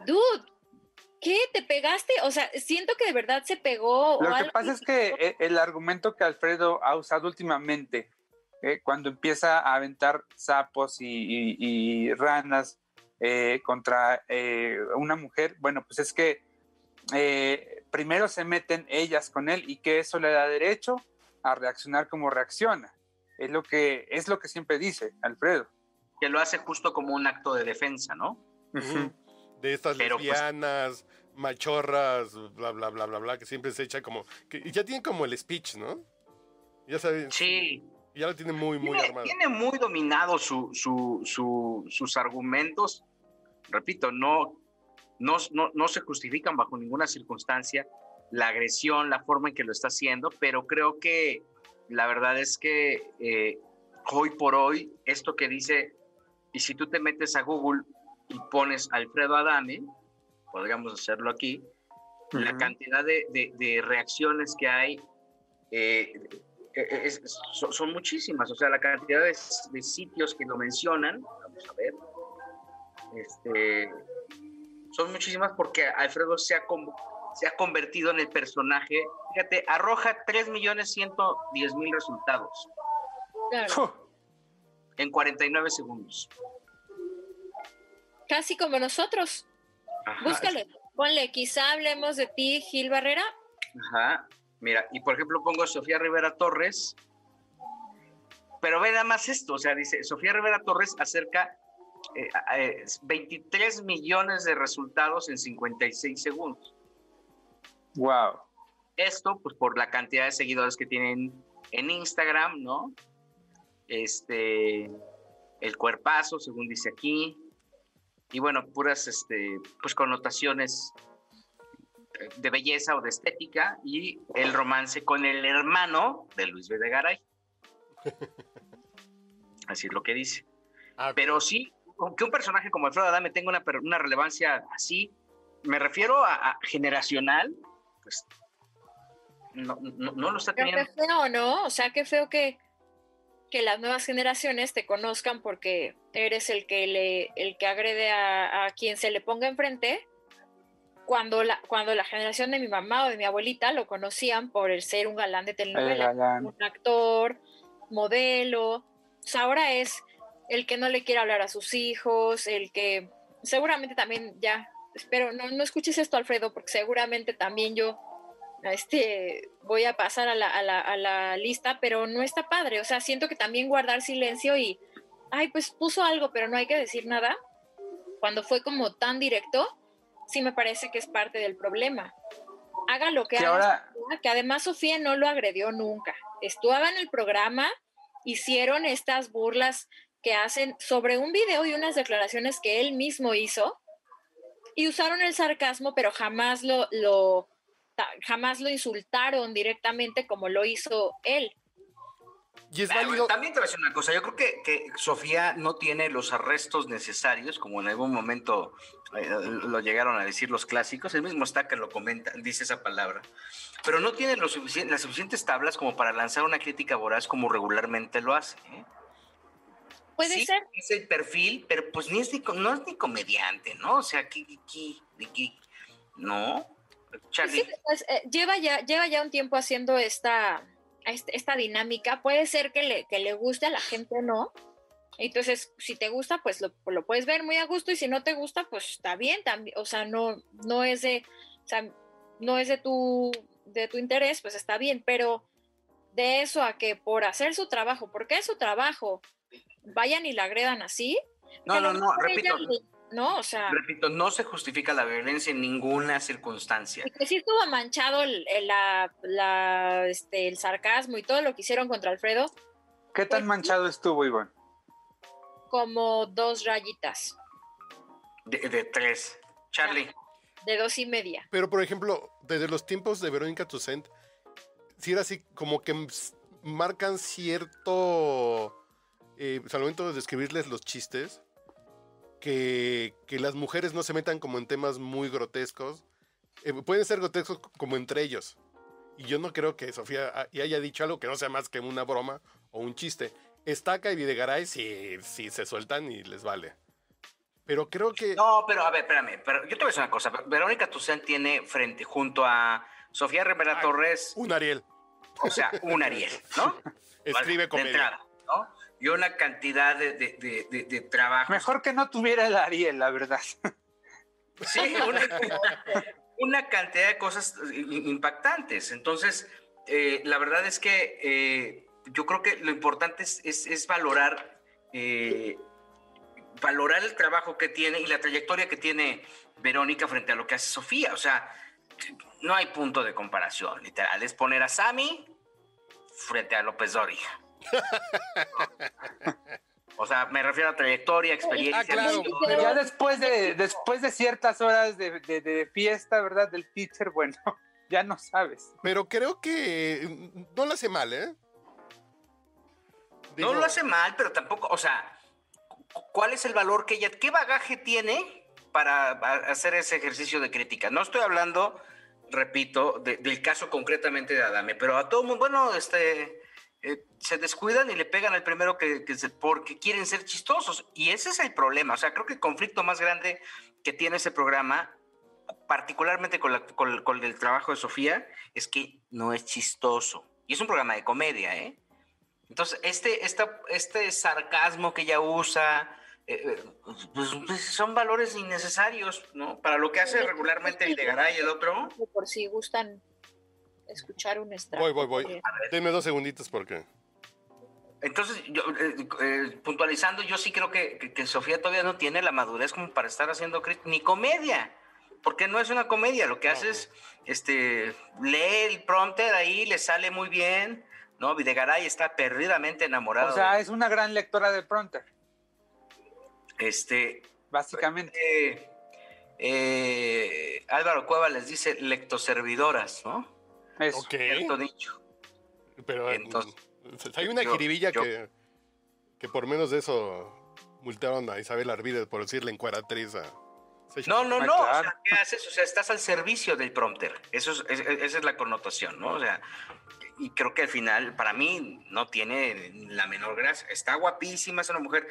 dude, ¿qué? ¿Te pegaste? O sea, siento que de verdad se pegó. o Lo que algo pasa es que eh, el argumento que Alfredo ha usado últimamente, eh, cuando empieza a aventar sapos y, y- y ranas eh, contra eh, una mujer, bueno, pues es que primero se meten ellas con él y que eso le da derecho a reaccionar como reacciona. Es lo que, es lo que siempre dice Alfredo. Que lo hace justo como un acto de defensa, ¿no? De estas Pero, pues- machorras, bla, bla, bla, bla, bla, que siempre se echa como... Que y ya tienen como el speech, ¿no? Ya saben, Sí. ya lo tienen muy, muy Tiene, armado. tiene muy dominado su, su- su- sus argumentos. Repito, no, no, no, no se justifican bajo ninguna circunstancia la agresión, la forma en que lo está haciendo, pero creo que la verdad es que eh, hoy por hoy, esto que dice, y si tú te metes a Google y pones Alfredo Adame, podríamos hacerlo aquí, la Ujú. cantidad de, de- de reacciones que hay eh, eh, es- son, muchísimas, o sea, la cantidad de, de sitios que lo mencionan, vamos a ver, este, son muchísimas porque Alfredo se ha, con- se ha convertido en el personaje, fíjate, arroja 3.110.000 resultados Claro, en 49 segundos. casi como nosotros. Ajá, Búscale, ponle, quizá hablemos de ti, Gil Barrera. Ajá. Mira, y por ejemplo pongo Sofía Rivera Torres, pero ve nada más esto, o sea, dice, Sofía Rivera Torres acerca eh, eh, 23 millones de resultados en 56 segundos. Wow. Esto, pues por la cantidad de seguidores que tienen en Instagram, ¿no? Este, el cuerpazo, según dice aquí, y bueno, puras, este, pues connotaciones eh, de belleza o de estética y el romance con el hermano de Luis Videgaray. Así es lo que dice. Ah, Pero sí, que un personaje como Alfredo Adame tenga una, una relevancia así, me refiero a, a generacional, pues no, no, no lo está Pero qué teniendo. feo, ¿no? O sea, qué feo que, que las nuevas generaciones te conozcan porque eres el que le, el que agrede a, a quien se le ponga enfrente. Cuando la, cuando la generación de mi mamá o de mi abuelita lo conocían por el ser un galán de El telenovela, galán. un actor, modelo. O sea, ahora es el que no le quiere hablar a sus hijos, el que seguramente también ya, espero, no, no escuches esto, Alfredo, porque seguramente también yo este, voy a pasar a la, a, la, a la lista, pero no está padre. O sea, siento que también guardar silencio y, ay, pues puso algo, pero no hay que decir nada. Cuando fue como tan directo, sí me parece que es parte del problema. Haga lo que Que haga, ahora, que además Sofía no lo agredió nunca. Estaba en el programa, hicieron estas burlas que hacen sobre un video y unas declaraciones que él mismo hizo y usaron el sarcasmo, pero jamás lo, jamás lo insultaron directamente como lo hizo él. y es bueno, válido... También te voy a decir una cosa, yo creo que, que Sofía no tiene los arrestos necesarios, como en algún momento eh, lo llegaron a decir los clásicos, el mismo Stacker lo comenta, dice esa palabra, pero no tiene lo sufici- las suficientes tablas como para lanzar una crítica voraz como regularmente lo hace. ¿eh? Puede Sí, ser, Es el perfil, pero pues ni es ni, no es ni comediante, ¿no? O sea, ¿qué, qué, qué- de qué? ¿No? Charlie. Sí, pues, eh, lleva, ya, lleva ya un tiempo haciendo esta, este- esta dinámica. Puede ser que le, que le guste a la gente o no. Entonces, si te gusta, pues lo, lo puedes ver muy a gusto y si no te gusta, pues está bien también. O sea, no, no es de, o sea, no es de tu, de tu interés, pues está bien. Pero de eso a que por hacer su trabajo, porque es su trabajo, vayan y la agredan así. No, no, no, repito, ella- No, o sea, repito, no se justifica la violencia en ninguna circunstancia. y que sí estuvo manchado el, el- la, la, este, el sarcasmo y todo lo que hicieron contra Alfredo, ¿qué tan Pues- manchado estuvo, Iván? como dos rayitas, De, de tres. Charlie. de dos y media. Pero, por ejemplo, desde los tiempos de Verónica Toussaint, si era así como que marcan cierto... eh, pues, al momento de describirles los chistes, que, que las mujeres no se metan como en temas muy grotescos. Eh, pueden ser grotescos como entre ellos. Y yo no creo que Sofía haya dicho algo que no sea más que una broma o un chiste. Estaca y Videgaray sí, sí se sueltan y les vale. Pero creo que. No, pero a ver, espérame. Pero yo te voy a decir una cosa. Verónica Tucen tiene frente junto a Sofía Rivera Ah, Torres, Un Ariel. o sea, un Ariel, ¿no? Escribe de comedia. entrada, ¿no? Y una cantidad de, de, de, trabajos. Mejor que no tuviera el Ariel, la verdad. Sí, una, una cantidad de cosas impactantes. Entonces, eh, la verdad es que eh, yo creo que lo importante es, es- es valorar, eh, valorar el trabajo que tiene y la trayectoria que tiene Verónica frente a lo que hace Sofía. O sea, no hay punto de comparación, literal. Es poner a Sammy frente a López Dóriga. O sea, me refiero a trayectoria, experiencia. Ah, claro, pero- Ya después de, después de ciertas horas de, de- de fiesta, ¿verdad? Del teacher, bueno, ya no sabes. Pero creo que no lo hace mal, ¿eh? No lo hace mal, pero tampoco, o sea, cu- ¿cuál es el valor que ella, qué bagaje tiene para hacer ese ejercicio de crítica? No estoy hablando, repito, de- del caso concretamente de Adame, pero a todo mundo, bueno, este, eh, se descuidan y le pegan al primero que, que se- porque quieren ser chistosos. Y ese es el problema. O sea, creo que el conflicto más grande que tiene ese programa, particularmente con, la- con- con el trabajo de Sofía, es que no es chistoso. Y es un programa de comedia, ¿eh? Entonces, este, esta, este sarcasmo que ella usa, eh, eh, pues, pues, son valores innecesarios, ¿no? Para lo que hace regularmente Videgaray y el otro. Por si gustan escuchar un extracto. Voy, voy, voy. Denme dos segunditos porque. Entonces, yo, eh, eh, puntualizando, yo sí creo que, que- que Sofía todavía no tiene la madurez como para estar haciendo ni comedia, porque no es una comedia, lo que hace es, este, lee el prompter ahí, le sale muy bien, ¿no? Videgaray está perdidamente enamorado. O sea, es una gran lectora de Pronter, este, básicamente. eh, eh, Álvaro Cueva les dice lectoservidoras, ¿no? Eso. Ok. Cierto dicho. Pero Entonces, mm, hay una yo- jiribilla yo- que, que por menos de eso multaron a Isabel Arvides por decirle encueratriz a. No, no, no. O sea, ¿qué haces? O sea, estás al servicio del prompter. Eso es, es- esa es la connotación, ¿no? O sea, y creo que al final, para mí, no tiene la menor gracia. Está guapísima, es una mujer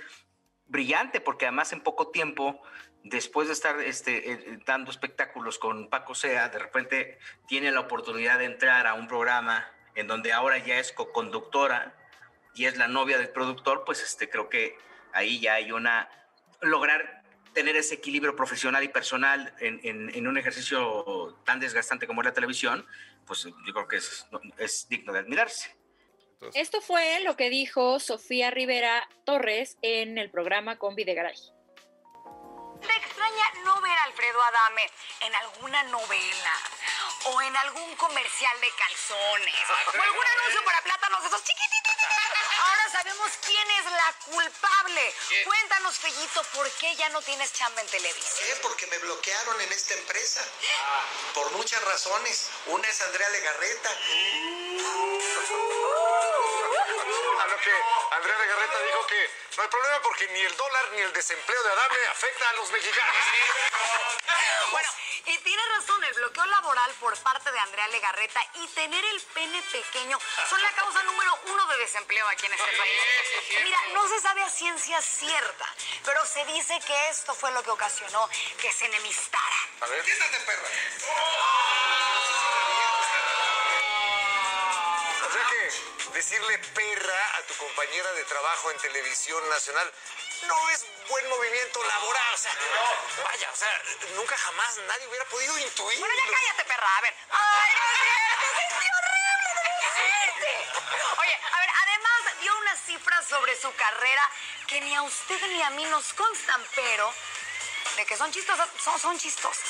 brillante, porque además en poco tiempo, después de estar este, eh, dando espectáculos con Paco Sea, de repente tiene la oportunidad de entrar a un programa en donde ahora ya es co-conductora y es la novia del productor, pues este, creo que ahí ya hay una... lograr tener ese equilibrio profesional y personal en, en- en un ejercicio tan desgastante como es la televisión, pues yo creo que es, es digno de admirarse. Esto fue lo que dijo Sofía Rivera Torres en el programa con Videgaray. ¿Te extraña no ver a Alfredo Adame en alguna novela? O en algún comercial de calzones. O algún anuncio para plátanos de esos chiquititos. Ahora sabemos quién es la culpable. Cuéntanos, Fellito, ¿por qué ya no tienes chamba en Televisa? ¿Qué? Porque me bloquearon en esta empresa. Por muchas razones. Una es Andrea Legarreta. Lo que Andrea Legarreta dijo que no hay problema porque ni el dólar ni el desempleo de Adame afecta a los mexicanos. Bueno, y tiene razón, el bloqueo laboral por parte de Andrea Legarreta y tener el pene pequeño son la causa número uno de desempleo aquí en este país. Mira, no se sabe a ciencia cierta, pero se dice que esto fue lo que ocasionó que se enemistara. A ver. Quítate, perra. O decirle perra a tu compañera de trabajo en televisión nacional no es buen movimiento laboral. O sea, vaya, o sea, nunca jamás nadie hubiera podido intuir. Bueno, ya cállate, perra. A ver. ¡Ay, no gente! Oye, a ver, además dio unas cifras sobre su carrera que ni a usted ni a mí nos constan, pero de que son chistosas, son, son chistosas.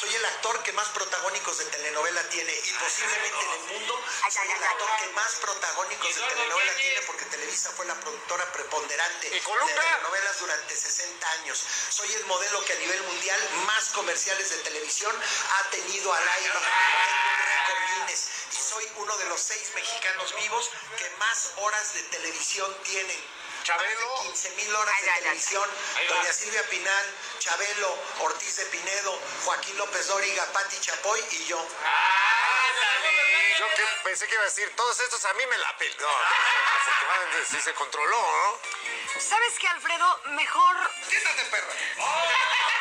Soy el actor que más protagónicos de telenovela tiene y posiblemente en el mundo soy el actor que más protagónicos de telenovela tiene porque Televisa fue la productora preponderante ¿Y de telenovelas durante 60 años. Soy el modelo que a nivel mundial más comerciales de televisión ha tenido al aire. Y soy uno de los seis mexicanos vivos que más horas de televisión tienen. Chabelo. 15 mil horas Ay, de ay, televisión. Doña Silvia Pinal, Chabelo, Ortiz de Pinedo, Joaquín López Dóriga, Patti Chapoy y yo. Yo qué pensé que iba a decir, todos estos a mí me la pel... No, afortunadamente sí se controló, ¿no? ¿Sabes qué, Alfredo? Mejor... Quítate, perra.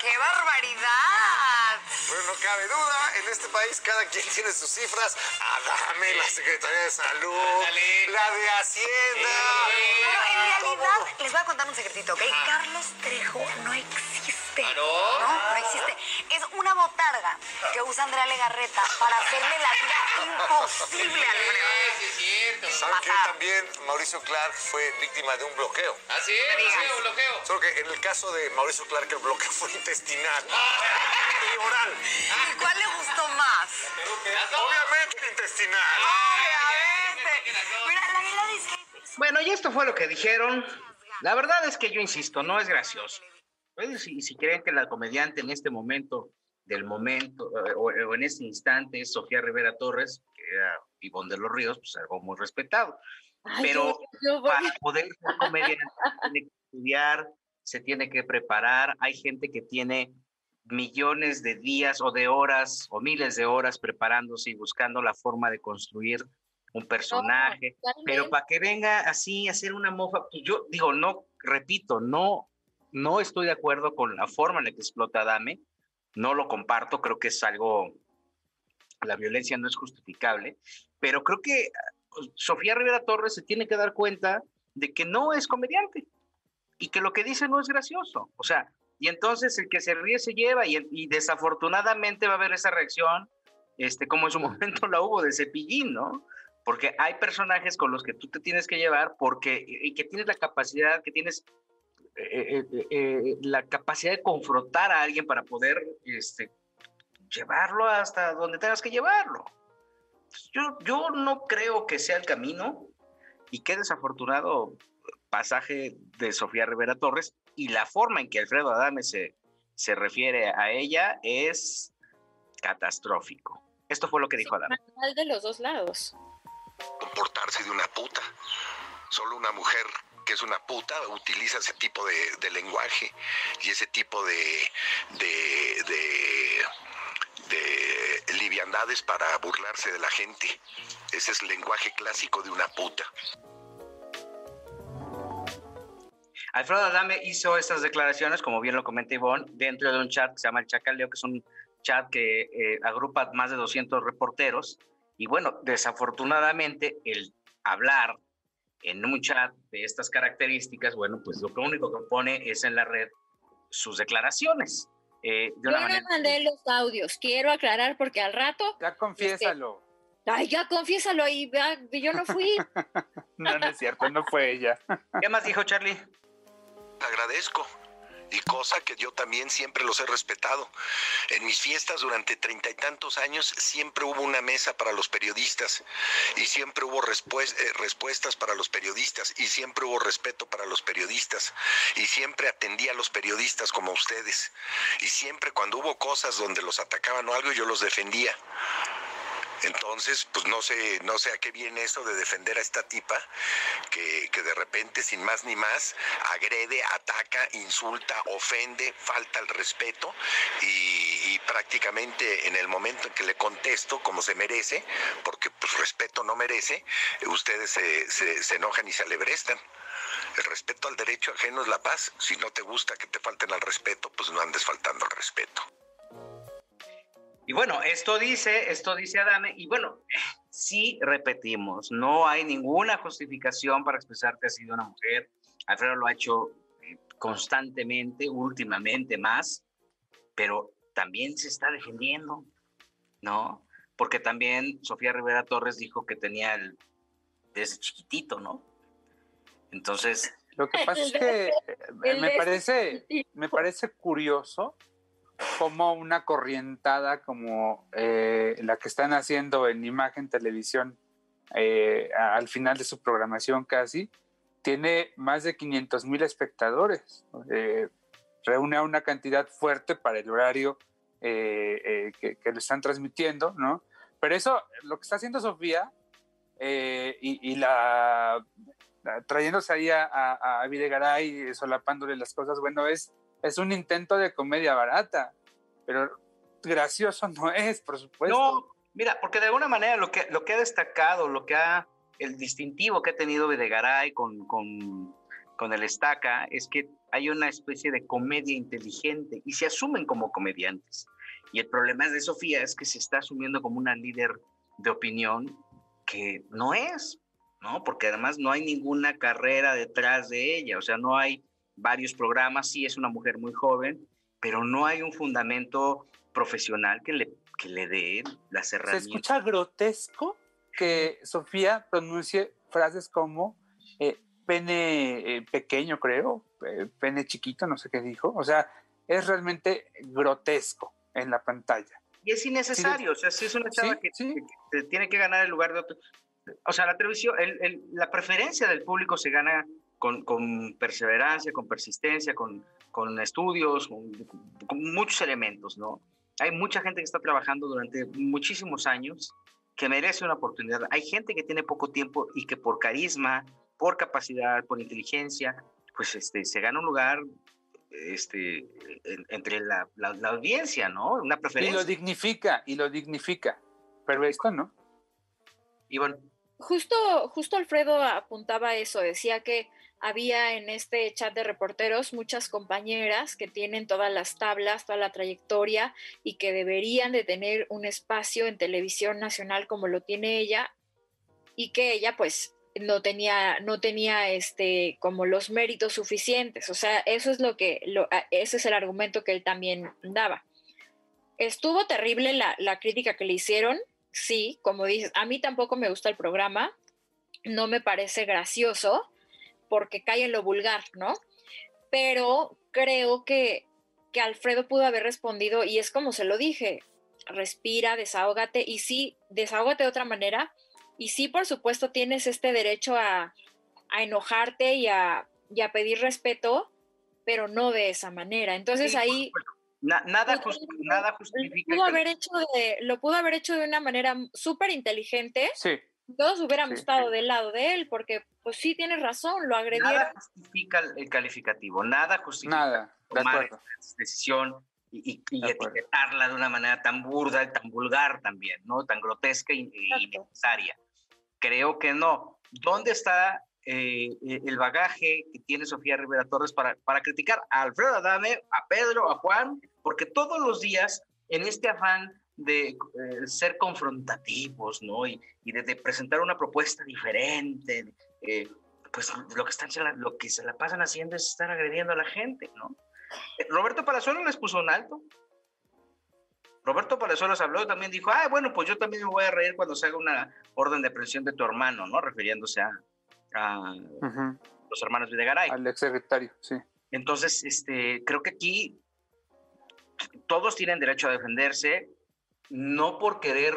¡Qué barbaridad! Bueno, no cabe duda, en este país cada quien tiene sus cifras. Adame, la Secretaría de Salud, la de Hacienda. Pero en realidad, les voy a contar un secretito, ¿ok? Carlos Trejo no existe. No? No, no existe. Es una botarga que usa Andrea Legarreta para hacerle la vida imposible al. Sí, es cierto. ¿Saben que también Mauricio Clark fue víctima de un bloqueo? Así es, digas. bloqueo, bloqueo. Solo que en el caso de Mauricio Clark el bloqueo fue intestinal y oral. ¿Y cuál le gustó más? Obviamente el intestinal. Obviamente. Mira, la verdad es que... Bueno, y esto fue lo que dijeron. La verdad es que yo insisto, no es gracioso. Pues, Si, si creen que la comediante en este momento, del momento, eh, o, o en este instante, es Sofía Rivera Torres, que era Ivonne de los Ríos, pues algo muy respetado. Ay, Pero yo- para poder ser comediante tiene que estudiar, se tiene que preparar. Hay gente que tiene millones de días o de horas o miles de horas preparándose y buscando la forma de construir un personaje. Pero totalmente. para que venga así a hacer una mofa, pues yo digo, no, repito, no, no estoy de acuerdo con la forma en la que explota Dame, no lo comparto, creo que es algo, la violencia no es justificable, pero creo que pues, Sofía Rivera Torres se tiene que dar cuenta de que no es comediante y que lo que dice no es gracioso, o sea, y entonces el que se ríe se lleva y, desafortunadamente va a haber esa reacción, este, como en su momento la hubo de Cepillín, ¿no? porque hay personajes con los que tú te tienes que llevar porque y que tienes la capacidad que tienes eh, eh, eh, la capacidad de confrontar a alguien para poder este, llevarlo hasta donde tengas que llevarlo yo, yo no creo que sea el camino y qué desafortunado pasaje de Sofía Rivera Torres y la forma en que Alfredo Adame se, se refiere a ella es catastrófico esto fue lo que dijo Adame Mal de los dos lados. comportarse de una puta. Solo una mujer que es una puta utiliza ese tipo de, lenguaje y ese tipo de liviandades para burlarse de la gente. Ese es el lenguaje clásico de una puta. Alfredo Adame hizo estas declaraciones, como bien lo comenta Ivonne, dentro de un chat que se llama el Chacaleo, que es un chat que eh, agrupa más de 200 reporteros. Y bueno, desafortunadamente, el hablar en un chat de estas características, bueno, pues lo único que pone es en la red sus declaraciones. eh, de Yo una no manera. mandé los audios. Quiero aclarar porque al rato. Ya confiésalo. Ay, ya confiésalo ahí. vea, Yo no fui. No, no es cierto, no fue ella. ¿Qué más dijo Charlie? agradezco. Y cosa que yo también siempre los he respetado. En mis fiestas durante treinta y tantos años siempre hubo una mesa para los periodistas y siempre hubo eh, respuestas para los periodistas y siempre hubo respeto para los periodistas y siempre atendí a los periodistas como ustedes y siempre cuando hubo cosas donde los atacaban o algo yo los defendía. Entonces, pues no sé, no sé a qué viene eso de defender a esta tipa que, que de repente, sin más ni más, agrede, ataca, insulta, ofende, falta el respeto y, y prácticamente en el momento en que le contesto como se merece, porque pues respeto no merece, ustedes se, se, se enojan y se alebrestan. El respeto al derecho ajeno es la paz. Si no te gusta que te falten al respeto, pues no andes faltando al respeto. Y bueno, esto dice, esto dice Adame, y bueno, sí repetimos, no hay ninguna justificación para expresar que ha sido una mujer. Alfredo lo ha hecho eh, constantemente, últimamente más, pero también se está defendiendo, ¿no? Porque también Sofía Rivera Torres dijo que tenía el desde chiquitito, ¿no? Entonces, Lo que pasa es que eh, me de- parece, me parece curioso cómo una corrientada como eh, la que están haciendo en Imagen Televisión eh, al final de su programación casi, tiene más de 500 mil espectadores. Eh, reúne a una cantidad fuerte para el horario que, que lo están transmitiendo, ¿no? Pero eso, lo que está haciendo Sofía y, la, la- trayéndose ahí a, a, a solapándole las cosas, bueno, es, es un intento de comedia barata, pero gracioso no es, por supuesto. no, Mira, porque de alguna manera lo que, lo que ha destacado, lo que ha, el distintivo que ha tenido Videgaray con, con, con el Estaca es que hay una especie de comedia inteligente y se asumen como comediantes. Y el problema de Sofía es que se está asumiendo como una líder de opinión que no es, ¿no? Porque además no hay ninguna carrera detrás de ella, o sea, no hay varios programas, sí es una mujer muy joven, pero no hay un fundamento profesional que le, que le dé las herramientas. Se escucha grotesco que Sofía pronuncie frases como eh, pene eh, pequeño, creo, eh, pene chiquito, no sé qué dijo. O sea, es realmente grotesco en la pantalla. Y es innecesario, o sea, si es una chava que, tiene que ganar el lugar de otro. O sea, la televisión, la preferencia del público se gana con, con perseverancia, con persistencia, con, con estudios, con, muchos elementos, ¿no? Hay mucha gente que está trabajando durante muchísimos años que merece una oportunidad. Hay gente que tiene poco tiempo y que por carisma, por capacidad, por inteligencia, pues este, se gana un lugar este, entre la, la, audiencia, ¿no? Una preferencia. Y lo dignifica, y lo dignifica. Pero esto no. Y bueno. Justo, justo Alfredo apuntaba eso, decía que había en este chat de reporteros muchas compañeras que tienen todas las tablas, toda la trayectoria y que deberían de tener un espacio en televisión nacional como lo tiene ella y que ella pues no tenía, no tenía este, como los méritos suficientes. O sea, eso es lo que, lo, ese es el argumento que él también daba. Estuvo terrible la, la crítica que le hicieron, sí, como dices, a mí tampoco me gusta el programa, no me parece gracioso, porque cae en lo vulgar, ¿no? Pero creo que, que Alfredo pudo haber respondido y es como se lo dije, respira, desahógate y sí, desahógate de otra manera y sí, por supuesto, tienes este derecho a, a enojarte y a, y a, pedir respeto, pero no de esa manera. Entonces ahí... nada, nada justifica. Lo pudo, haber hecho de, lo pudo haber hecho de una manera súper inteligente. Sí todos hubiéramos estado del lado de él, porque pues sí tienes razón, lo agredieron. Nada justifica el calificativo, nada justifica nada, tomar esta decisión y, etiquetarla de una manera tan burda y tan vulgar también, ¿no? Tan grotesca y, innecesaria. Creo que no. ¿Dónde está eh, el bagaje que tiene Sofía Rivera Torres para, para criticar a Alfredo Adame, a Pedro, a Juan? Porque todos los días, en este afán de eh, ser confrontativos, ¿no? Y, y de, presentar una propuesta diferente, eh, pues lo que, están, lo que se la pasan haciendo es estar agrediendo a la gente, ¿no? Eh, Roberto Palazuelos les puso un alto. Roberto Palazuelos habló y también dijo, ah, bueno, pues yo también me voy a reír cuando se haga una orden de presión de tu hermano, ¿no? Refiriéndose a, a los hermanos Videgaray. Al exsecretario, sí. Entonces, este, creo que aquí todos tienen derecho a defenderse, no por querer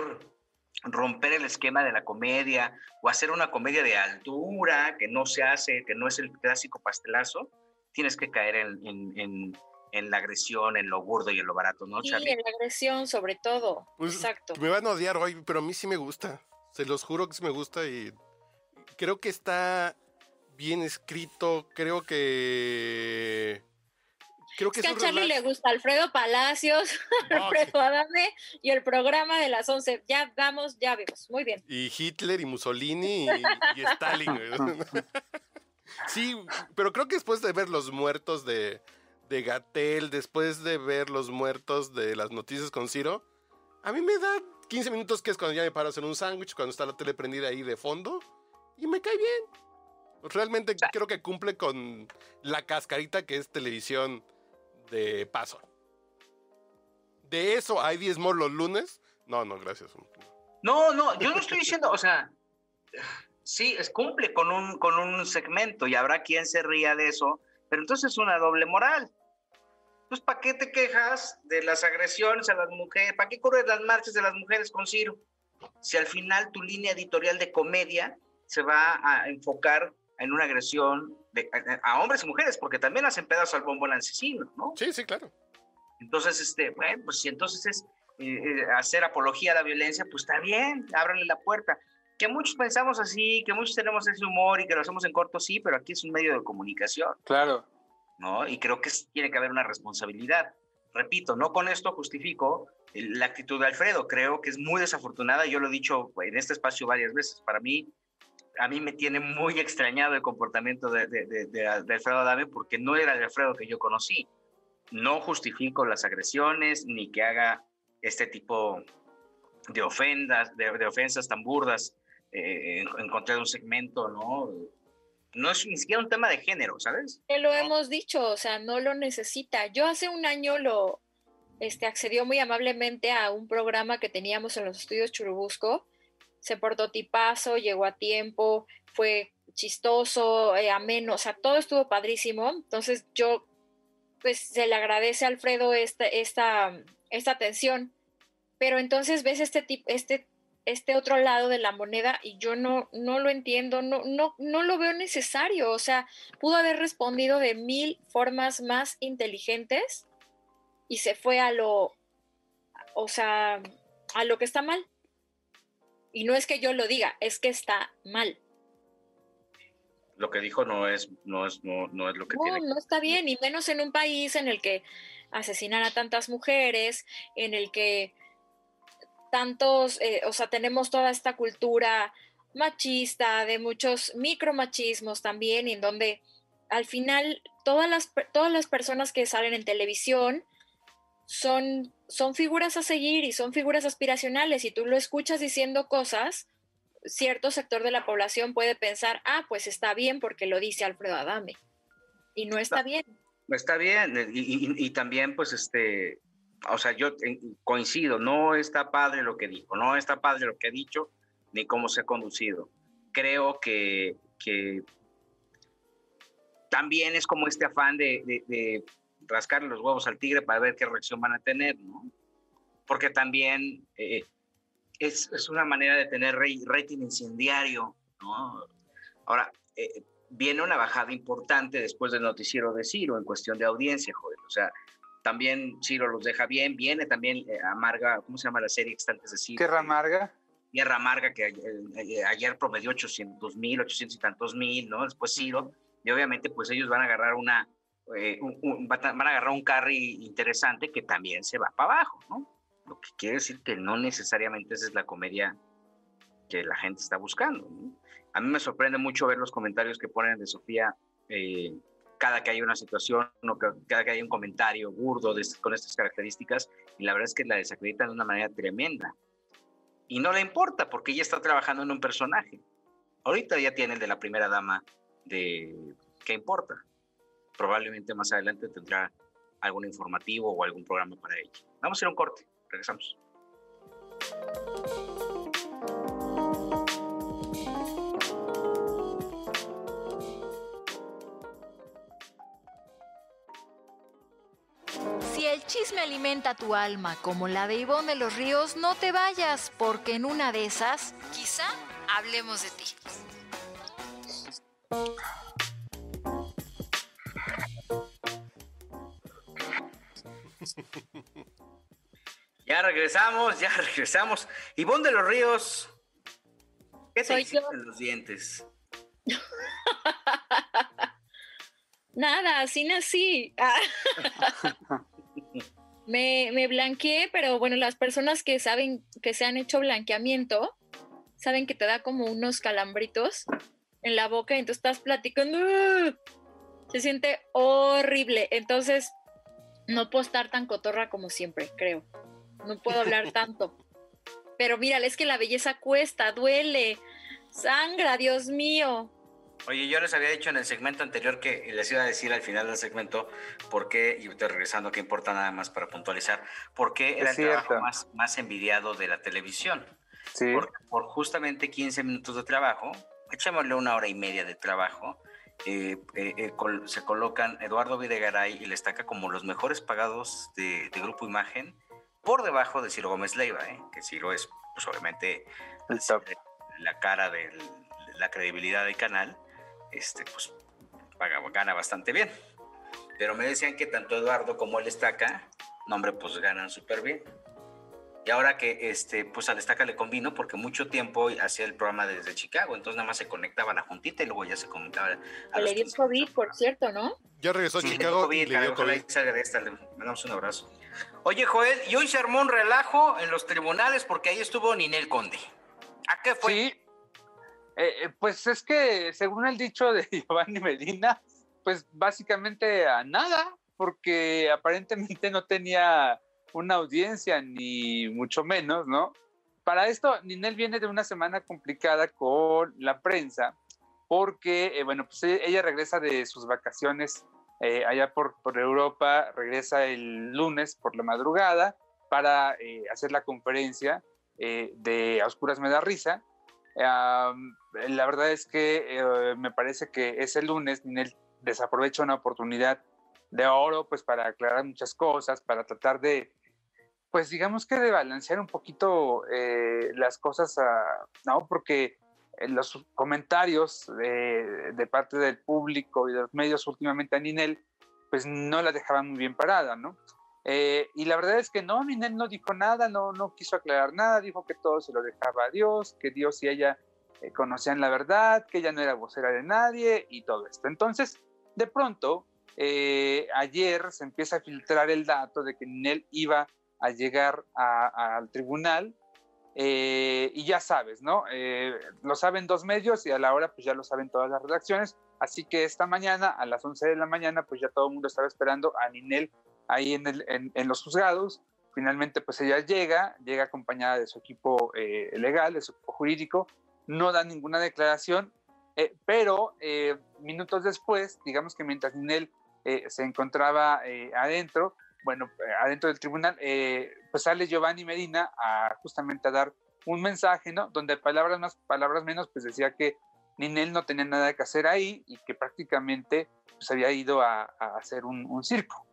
romper el esquema de la comedia o hacer una comedia de altura que no se hace, que no es el clásico pastelazo, tienes que caer en, la agresión, en lo burdo y en lo barato, ¿no, Sí, en la agresión sobre todo. Pues, Exacto. Me van a odiar hoy, pero a mí sí me gusta. Se los juro que sí me gusta y creo que está bien escrito. Creo que Creo que es, que a Charlie le gusta Alfredo Palacios, Alfredo Adame y el programa de las 11. Ya vamos, ya vemos. Muy bien. Y Hitler y Mussolini y, Stalin. sí, pero creo que después de ver los muertos de, de Gatel, después de ver los muertos de las noticias con Ciro, a mí me da 15 minutos que es cuando ya me paro a hacer un sándwich, cuando está la tele prendida ahí de fondo y me cae bien. Realmente creo que cumple con la cascarita que es televisión de paso. De eso hay diezmo los lunes. No, no, gracias. No, no, yo no estoy diciendo, o sea, sí, es, cumple con un, con un segmento y habrá quien se ría de eso, pero entonces es una doble moral. Pues, ¿para qué te quejas de las agresiones a las mujeres? ¿Para qué corres las marchas de las mujeres con Ciro? Si al final tu línea editorial de comedia se va a enfocar en una agresión a, hombres y mujeres, porque también hacen pedazos al bombón asesino, ¿no? Sí, sí, claro. Entonces, este, bueno, pues si entonces es eh, eh, hacer apología a la violencia, pues está bien, ábranle la puerta. Que muchos pensamos así, que muchos tenemos ese humor y que lo hacemos en corto, sí, pero aquí es un medio de comunicación. Claro. ¿No? Y creo que tiene que haber una responsabilidad. Repito, no con esto justifico la actitud de Alfredo. Creo que es muy desafortunada. Yo lo he dicho en este espacio varias veces. Para mí, a mí me tiene muy extrañado el comportamiento de, de, Alfredo Adame porque no era el Alfredo que yo conocí. No justifico las agresiones ni que haga este tipo de ofendas, de, ofensas tan burdas eh, en, contra de un segmento, ¿no? No es ni siquiera un tema de género, ¿sabes? Que lo hemos dicho, o sea, no lo necesita. Yo hace un año lo este, accedió muy amablemente a un programa que teníamos en los estudios Churubusco. Se portó tipazo, llegó a tiempo, fue chistoso, eh, ameno, o sea, todo estuvo padrísimo. Entonces yo, pues se le agradece a Alfredo esta, esta, esta atención pero entonces ves este, este, este otro lado de la moneda y yo no, no lo entiendo, no, no, no lo veo necesario. O sea, pudo haber respondido de mil formas más inteligentes y se fue a lo, o sea, a lo que está mal. Y no es que yo lo diga, es que está mal. Lo que dijo no es, no es, no, no es lo que no, tiene. No está bien, y menos en un país en el que asesinan a tantas mujeres, en el que tantos, eh, o sea, tenemos toda esta cultura machista, de muchos micromachismos también, en donde al final todas las, todas las personas que salen en televisión son, son figuras a seguir y son figuras aspiracionales y tú lo escuchas diciendo cosas, cierto sector de la población puede pensar, ah, pues está bien porque lo dice Alfredo Adame. Y no está bien. No está bien. Y, y también, pues, este, o sea, yo coincido, no está padre lo que dijo, no está padre lo que ha dicho, ni cómo se ha conducido. Creo que, que también es como este afán de, de, rascarle los huevos al tigre para ver qué reacción van a tener, ¿no? Porque también eh, es, es, una manera de tener rating incendiario, ¿no? Ahora, eh, viene una bajada importante después del noticiero de Ciro en cuestión de audiencia, joder. O sea, también Ciro los deja bien, viene también eh, Amarga, ¿cómo se llama la serie que antes de Ciro? Tierra Amarga. Tierra Amarga, que ayer promedió 800 mil, 800 y tantos mil, ¿no? Después Ciro, y obviamente pues ellos van a agarrar una, eh, van a agarrar un carry interesante que también se va para abajo, ¿no? Lo que quiere decir que no necesariamente esa es la comedia que la gente está buscando. ¿no? A mí me sorprende mucho ver los comentarios que ponen de Sofía eh, cada que hay una situación o cada que hay un comentario burdo con estas características, y la verdad es que la desacreditan de una manera tremenda. Y no le importa porque ella está trabajando en un personaje. Ahorita ya tiene el de la primera dama de ¿qué importa? Probablemente más adelante tendrá algún informativo o algún programa para ella. Vamos a ir a un corte, regresamos. chisme alimenta tu alma como la de Ivonne de los Ríos, no te vayas, porque en una de esas, quizá hablemos de ti. Ya regresamos, ya regresamos. Ivonne de los Ríos, ¿qué te en los dientes? Nada, así nací. Me, me blanqueé, pero bueno, las personas que saben que se han hecho blanqueamiento, saben que te da como unos calambritos en la boca y entonces estás platicando. ¡ah! Se siente horrible. Entonces, no puedo estar tan cotorra como siempre, creo. No puedo hablar tanto. Pero mira, es que la belleza cuesta, duele, sangra, Dios mío. Oye, yo les había dicho en el segmento anterior que les iba a decir al final del segmento por qué, y estoy regresando, que importa nada más para puntualizar, por qué era el trabajo más, más envidiado de la televisión. Sí. Por, justamente 15 minutos de trabajo, echémosle una hora y media de trabajo, eh, eh, eh, se colocan Eduardo Videgaray y le estaca como los mejores pagados de, Grupo Imagen por debajo de Ciro Gómez Leiva, que Ciro es pues obviamente la cara de la credibilidad del canal este, pues paga, gana bastante bien. Pero me decían que tanto Eduardo como el Estaca, no hombre, pues ganan súper bien. Y ahora que este, pues al Estaca le convino porque mucho tiempo hacía el programa desde Chicago, entonces nada más se conectaba a la juntita y luego ya se conectaba a Le dio COVID, por cierto, ¿no? Ya regresó a Chicago y le dio COVID. Le mandamos un abrazo. Oye, Joel, y hoy se armó un relajo en los tribunales porque ahí estuvo Ninel Conde. ¿A qué fue? Sí, eh, eh, pues es que según el dicho de Giovanni Medina, pues básicamente a nada, porque aparentemente no tenía una audiencia, ni mucho menos, ¿no? Para esto, Ninel viene de una semana complicada con la prensa, porque, eh, bueno, pues e-, ella regresa de sus vacaciones eh, allá por, por, Europa, regresa el lunes por la madrugada para eh, hacer la conferencia de A Oscuras Me Da Risa. la verdad es que me parece que ese lunes Ninel desaprovecha una oportunidad de oro, pues para aclarar muchas cosas, para tratar de pues digamos que de balancear un poquito eh, las cosas, ¿no? Porque los comentarios de, parte del público y de los medios últimamente a Ninel, pues no la dejaban muy bien parada, ¿no? Eh, y la verdad es que no, Ninel no dijo nada, no, no quiso aclarar nada, dijo que todo se lo dejaba a Dios, que Dios y ella eh, conocían la verdad, que ella no era vocera de nadie y todo esto. Entonces, de pronto, ayer se empieza a filtrar el dato de que Ninel iba a llegar al tribunal. Eh, y ya sabes, ¿no? Eh, lo saben dos medios y a la hora pues ya lo saben todas las redacciones. Así que esta mañana, a las 11 de la mañana, pues ya todo el mundo estaba esperando a Ninel ahí en, los juzgados. Finalmente, pues ella llega, llega acompañada de su equipo eh, legal, de su equipo jurídico, no da ninguna declaración, pero minutos después, digamos que mientras Ninel se encontraba adentro, bueno, eh, adentro del tribunal, eh, pues sale Giovanni Medina a justamente a dar un mensaje, ¿no? Donde palabras más, palabras menos, pues decía que Ninel no tenía nada que hacer ahí y que prácticamente pues había ido a, hacer un, circo.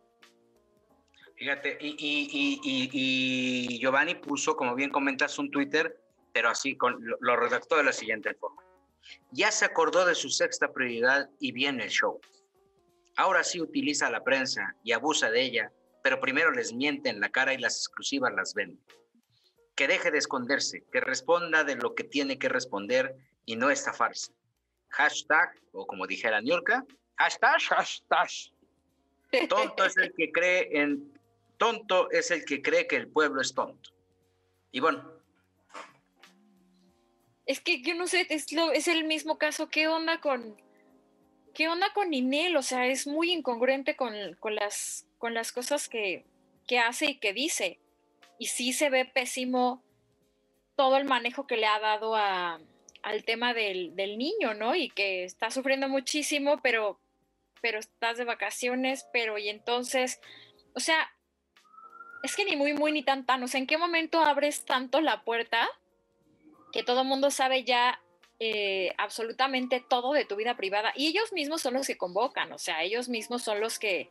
Fíjate, y, y, Giovanni puso, como bien comentas, un Twitter, pero así con, lo, lo redactó de la siguiente forma. Ya se acordó de su sexta prioridad y viene el show. Ahora sí utiliza a la prensa y abusa de ella pero primero les miente en la cara y las exclusivas las vende. Que deje de esconderse, que responda de lo que tiene que responder y no estafarse. Hashtag, o como dijera Niurka, hashtag, hashtag. Tonto es el que cree en, tonto es el que cree que el pueblo es tonto. Y bueno. Es que yo no sé, es, lo, es el mismo caso. ¿Qué onda con, qué onda con Inel? O sea, es muy incongruente con, con las con las cosas que, hace y que dice. Y sí se ve pésimo todo el manejo que le ha dado al tema del, niño, ¿no? Y que está sufriendo muchísimo, pero, pero estás de vacaciones, pero y entonces, o sea, es que ni muy, muy, ni tan, tan, o sea, ¿en qué momento abres tanto la puerta que todo el mundo sabe ya eh, absolutamente todo de tu vida privada? Y ellos mismos son los que convocan, o sea, ellos mismos son los que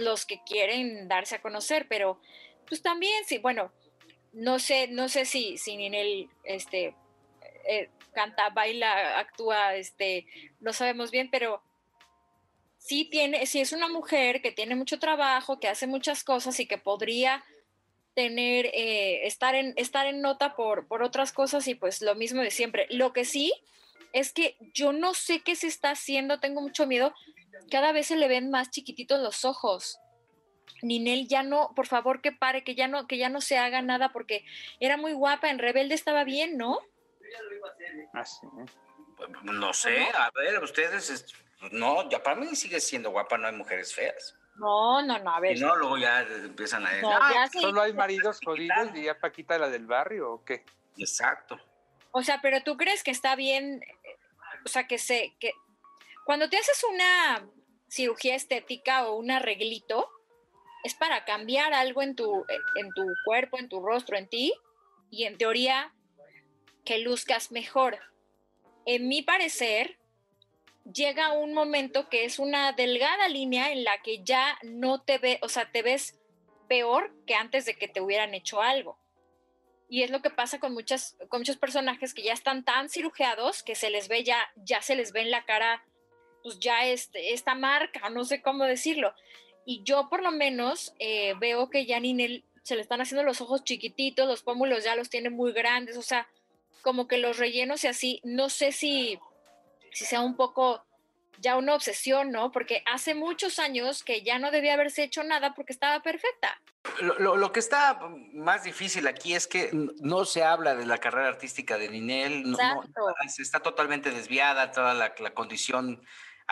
los que quieren darse a conocer, pero pues también, sí, bueno, no sé, no sé si, si Ninel este, eh, canta, baila, actúa, este, no sabemos bien, pero sí tiene, sí es una mujer que tiene mucho trabajo, que hace muchas cosas y que podría tener, eh, estar, en, estar en nota por, por otras cosas y pues lo mismo de siempre. Lo que sí es que yo no sé qué se está haciendo, tengo mucho miedo cada vez se le ven más chiquititos los ojos. Ninel ya no, por favor que pare, que ya no, que ya no se haga nada porque era muy guapa, en Rebelde estaba bien, ¿no? Ah, no sé, a ver, ustedes, no, ya para mí sigue siendo guapa, no hay mujeres feas. No, no, no, a ver. Y no, luego ya empiezan a decir, solo hay maridos jodidos y ya Paquita la del barrio, ¿o qué? Exacto. O sea, pero tú crees que está bien, o sea, que se, que, cuando te haces una cirugía estética o un arreglito, es para cambiar algo en tu, en tu cuerpo, en tu rostro, en ti, y en teoría que luzcas mejor. En mi parecer, llega un momento que es una delgada línea en la que ya no te ve, o sea, te ves peor que antes de que te hubieran hecho algo. Y es lo que pasa con, muchas, con muchos personajes que ya están tan cirujeados que se les ve ya, ya se les ve en la cara pues ya este, esta marca, no sé cómo decirlo. Y yo por lo menos eh, veo que ya Ninel se le están haciendo los ojos chiquititos, los pómulos ya los tiene muy grandes, o sea, como que los rellenos y así, no sé si, si sea un poco ya una obsesión, ¿no? Porque hace muchos años que ya no debía haberse hecho nada porque estaba perfecta. Lo, lo- lo que está más difícil aquí es que no se habla de la carrera artística de Ninel, no- no- está totalmente desviada toda la, la condición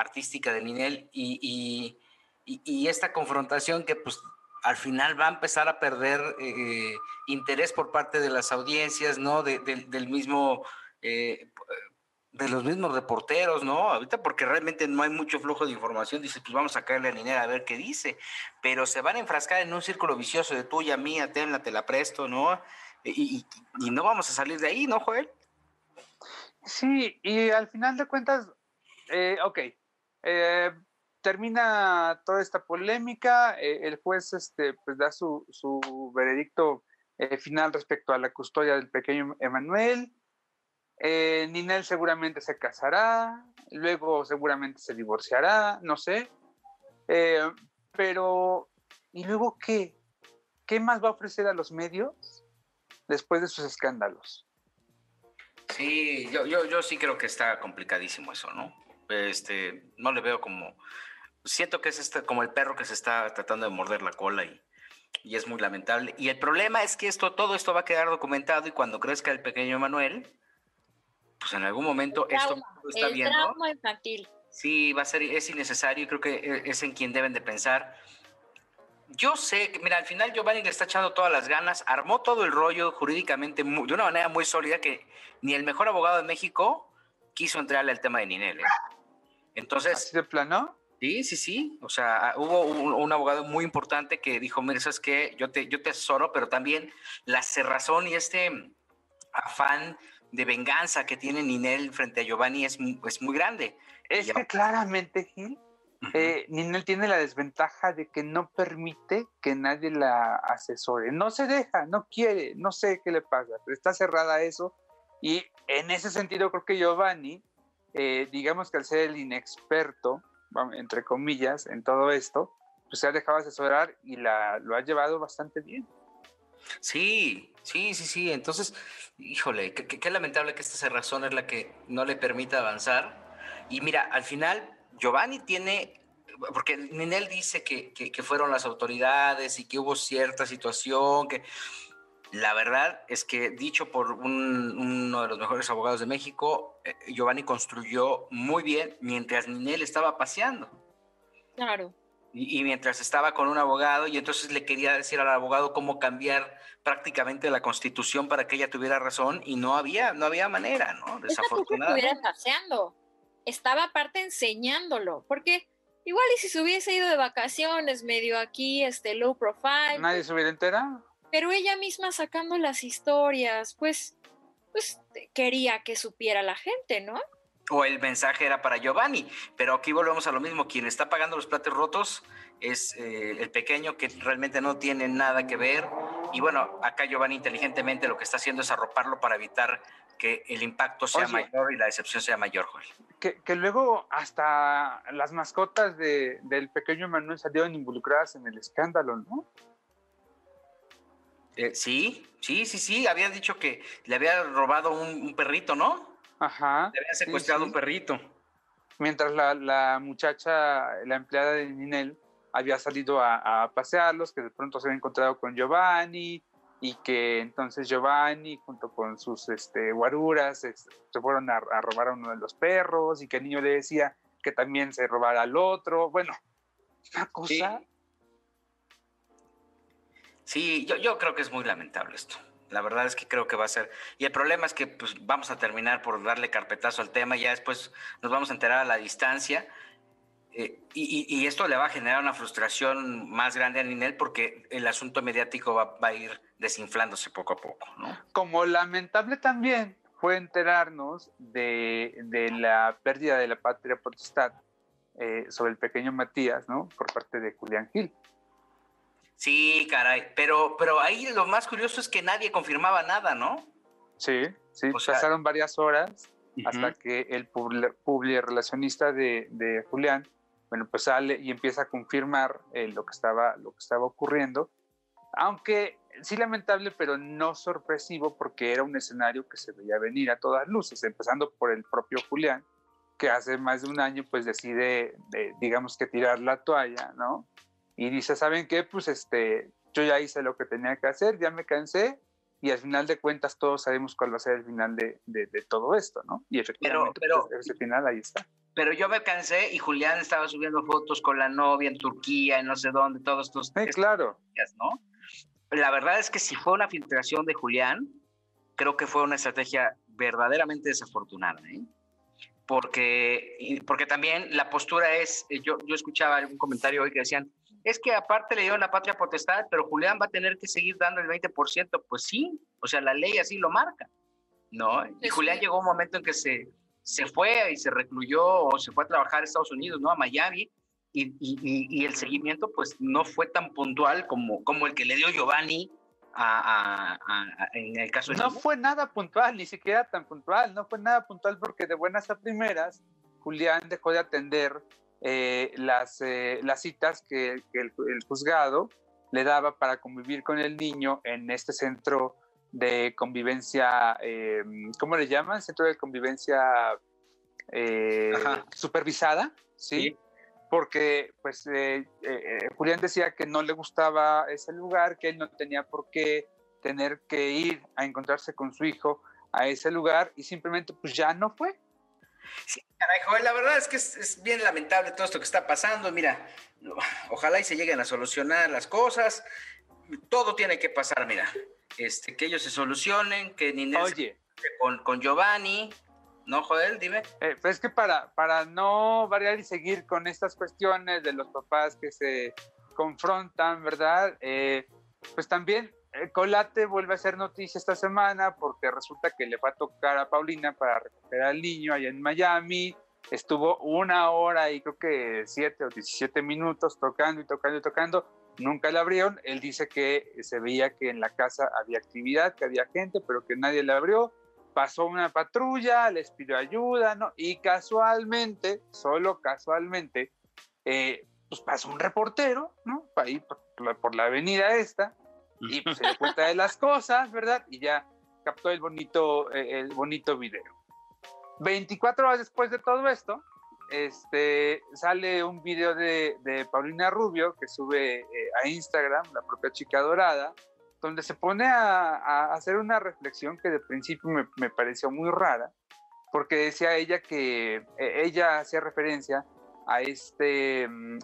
artística de Ninel y, y- y- esta confrontación que pues al final va a empezar a perder eh, interés por parte de las audiencias, ¿no? De- de- del mismo... eh, de los mismos reporteros, ¿no? Ahorita porque realmente no hay mucho flujo de información, dice, pues vamos a caerle a Ninel a ver qué dice, pero se van a enfrascar en un círculo vicioso de tuya, mía, tenla, te la presto, ¿no? Y, y- y no vamos a salir de ahí, ¿no, Joel? Sí, y al final de cuentas, eh, ok, eh, termina toda esta polémica, eh, el juez este, pues da su, su veredicto eh, final respecto a la custodia del pequeño Emanuel, Ninel seguramente se casará, luego seguramente se divorciará, no sé, pero ¿y luego qué? ¿Qué más va a ofrecer a los medios después de sus escándalos? Sí, yo, yo, yo sí creo que está complicadísimo eso, ¿no? Este, no le veo como, siento que es este, como el perro que se está tratando de morder la cola y, y es muy lamentable. Y el problema es que esto, todo esto va a quedar documentado y cuando crezca el pequeño Manuel, pues en algún momento esto Trauma, lo está el viendo. trauma infantil. Sí, va a ser, es innecesario y creo que e- es en quien deben de pensar. Yo sé que, mira, al final Giovanni le está echando todas las ganas, armó todo el rollo jurídicamente de una manera muy sólida que ni el mejor abogado de México quiso entrarle al tema de Ninel. ¿eh? Entonces, ¿Así de plano? sí, sí, sí. O sea, hubo un, un abogado muy importante que dijo, mira, ¿sabes qué? Yo te, yo te asesoro, pero también la cerrazón y este afán de venganza que tiene Ninel frente a Giovanni es, es muy grande. Es que claramente, Gil, eh, Ninel tiene la desventaja de que no permite que nadie la asesore. No se deja, no quiere, no sé qué le pasa, pero está cerrada a eso. Y en ese sentido creo que Giovanni, eh, digamos que al ser el inexperto, entre comillas, en todo esto, pues se ha dejado asesorar y la, lo ha llevado bastante bien. Sí, sí, sí, sí. Entonces, híjole, qué, lamentable que esta cerrazón es la que no le permite avanzar. Y mira, al final, Giovanni tiene, porque Ninel dice que, que- que fueron las autoridades y que hubo cierta situación, que la verdad es que dicho por un- uno de los mejores abogados de México, eh, Giovanni construyó muy bien mientras Ninel estaba paseando. Claro. Y, y mientras estaba con un abogado, y entonces le quería decir al abogado cómo cambiar prácticamente la constitución para que ella tuviera razón, y no había, no había manera, ¿no? Desafortunadamente. estuviera paseando. Estaba aparte enseñándolo. Porque igual y si se hubiese ido de vacaciones, medio aquí, este low profile, ¿Nadie se hubiera enterado? Pero ella misma sacando las historias, pues, pues quería que supiera la gente, ¿no? O el mensaje era para Giovanni, pero aquí volvemos a lo mismo, quien está pagando los platos rotos es eh, el pequeño que realmente no tiene nada que ver, y bueno, acá Giovanni inteligentemente lo que está haciendo es arroparlo para evitar que el impacto sea Oye. mayor y la decepción sea mayor, Joel. que, que luego hasta las mascotas de- del pequeño Manuel salieron involucradas en el escándalo, ¿no? Eh, sí, sí, sí, sí, había dicho que le había robado un, un perrito, ¿no? Ajá. Le habían sí, secuestrado sí. un perrito. Mientras la, la muchacha, la empleada de Ninel, había salido a, a pasearlos, que de pronto se había encontrado con Giovanni y que entonces Giovanni junto con sus este, guaruras es- se fueron a, a robar a uno de los perros y que el niño le decía que también se robara al otro. Bueno, una cosa... Sí, yo, yo creo que es muy lamentable esto. La verdad es que creo que va a ser. Y el problema es que pues, vamos a terminar por darle carpetazo al tema y ya después nos vamos a enterar a la distancia. Eh, y, esto le va a generar una frustración más grande a Ninel porque el asunto mediático va, a ir desinflándose poco a poco, ¿no? Como lamentable también fue enterarnos de, de la pérdida de la patria potestad eh, sobre el pequeño Matías, ¿no? Por parte de Julián Gil. Sí, caray. Pero, pero ahí lo más curioso es que nadie confirmaba nada, ¿no? Sí, sí, O sea- pasaron varias horas hasta que el publi- publirelacionista de, de Julián, bueno, pues sale y empieza a confirmar eh, lo, que estaba, lo que estaba ocurriendo, aunque sí lamentable, pero no sorpresivo, porque era un escenario que se veía venir a todas luces, empezando por el propio Julián, que hace más de un año pues decide, digamos que tirar la toalla, ¿no? Y dice, ¿saben qué? Pues este, yo ya hice lo que tenía que hacer, ya me cansé y al final de cuentas todos sabemos cuál va a ser el final de, de, todo esto, ¿no? Y efectivamente pero, pues, ese final ahí está. Pero yo me cansé y Julián estaba subiendo fotos con la novia en Turquía, en no sé dónde, todos estos... Sí, claro. ¿no? La verdad es que si fue una filtración de Julián, creo que fue una estrategia verdaderamente desafortunada, ¿eh? Porque, porque también la postura es, eh, yo, yo escuchaba algún comentario hoy que decían, es que aparte le dio la patria potestad, pero Julián va a tener que seguir dando el 20%. Pues sí, o sea, la ley así lo marca, ¿no? Y Julián llegó un momento en que se, se fue y se recluyó o se fue a trabajar a Estados Unidos, ¿no? A Miami. Y, y, el seguimiento, pues, no fue tan puntual como, como el que le dio Giovanni a, en el caso de... No fue nada puntual, ni siquiera tan puntual, no fue nada puntual porque de buenas a primeras, Julián dejó de atender eh, las, eh, las citas que, el, juzgado le daba para convivir con el niño en este centro de convivencia, eh, ¿cómo le llaman? Centro de convivencia supervisada, ¿sí? Porque pues Julián decía que no le gustaba ese lugar, que él no tenía por qué tener que ir a encontrarse con su hijo a ese lugar y simplemente pues ya no fue. Sí, caray, la verdad es que es, bien lamentable todo esto que está pasando. Mira, ojalá y se lleguen a solucionar las cosas. Todo tiene que pasar, mira. Este, que ellos se solucionen, que Ninés Oye. Con, con Giovanni, ¿no, Joel? Dime. Eh, pues es que para, para no variar y seguir con estas cuestiones de los papás que se confrontan, ¿verdad? Eh, pues también Colate vuelve a ser noticia esta semana porque resulta que le va a tocar a Paulina para recoger al niño allá en Miami. Estuvo una hora y creo que siete o 17 minutos tocando y tocando y tocando. Nunca le abrieron. Él dice que se veía que en la casa había actividad, que había gente, pero que nadie le abrió. Pasó una patrulla, les pidió ayuda, ¿no? Y casualmente, solo casualmente, eh, pues pasó un reportero, ¿no? Ahí por la avenida esta, y pues se dio cuenta de las cosas, ¿verdad? Y ya captó el bonito, eh, el bonito video. 24 horas después de todo esto, este, sale un video de, de Paulina Rubio que sube eh, a Instagram, la propia chica dorada, donde se pone a, a hacer una reflexión que de principio me, me, pareció muy rara, porque decía ella que eh, ella hacía referencia a este mm,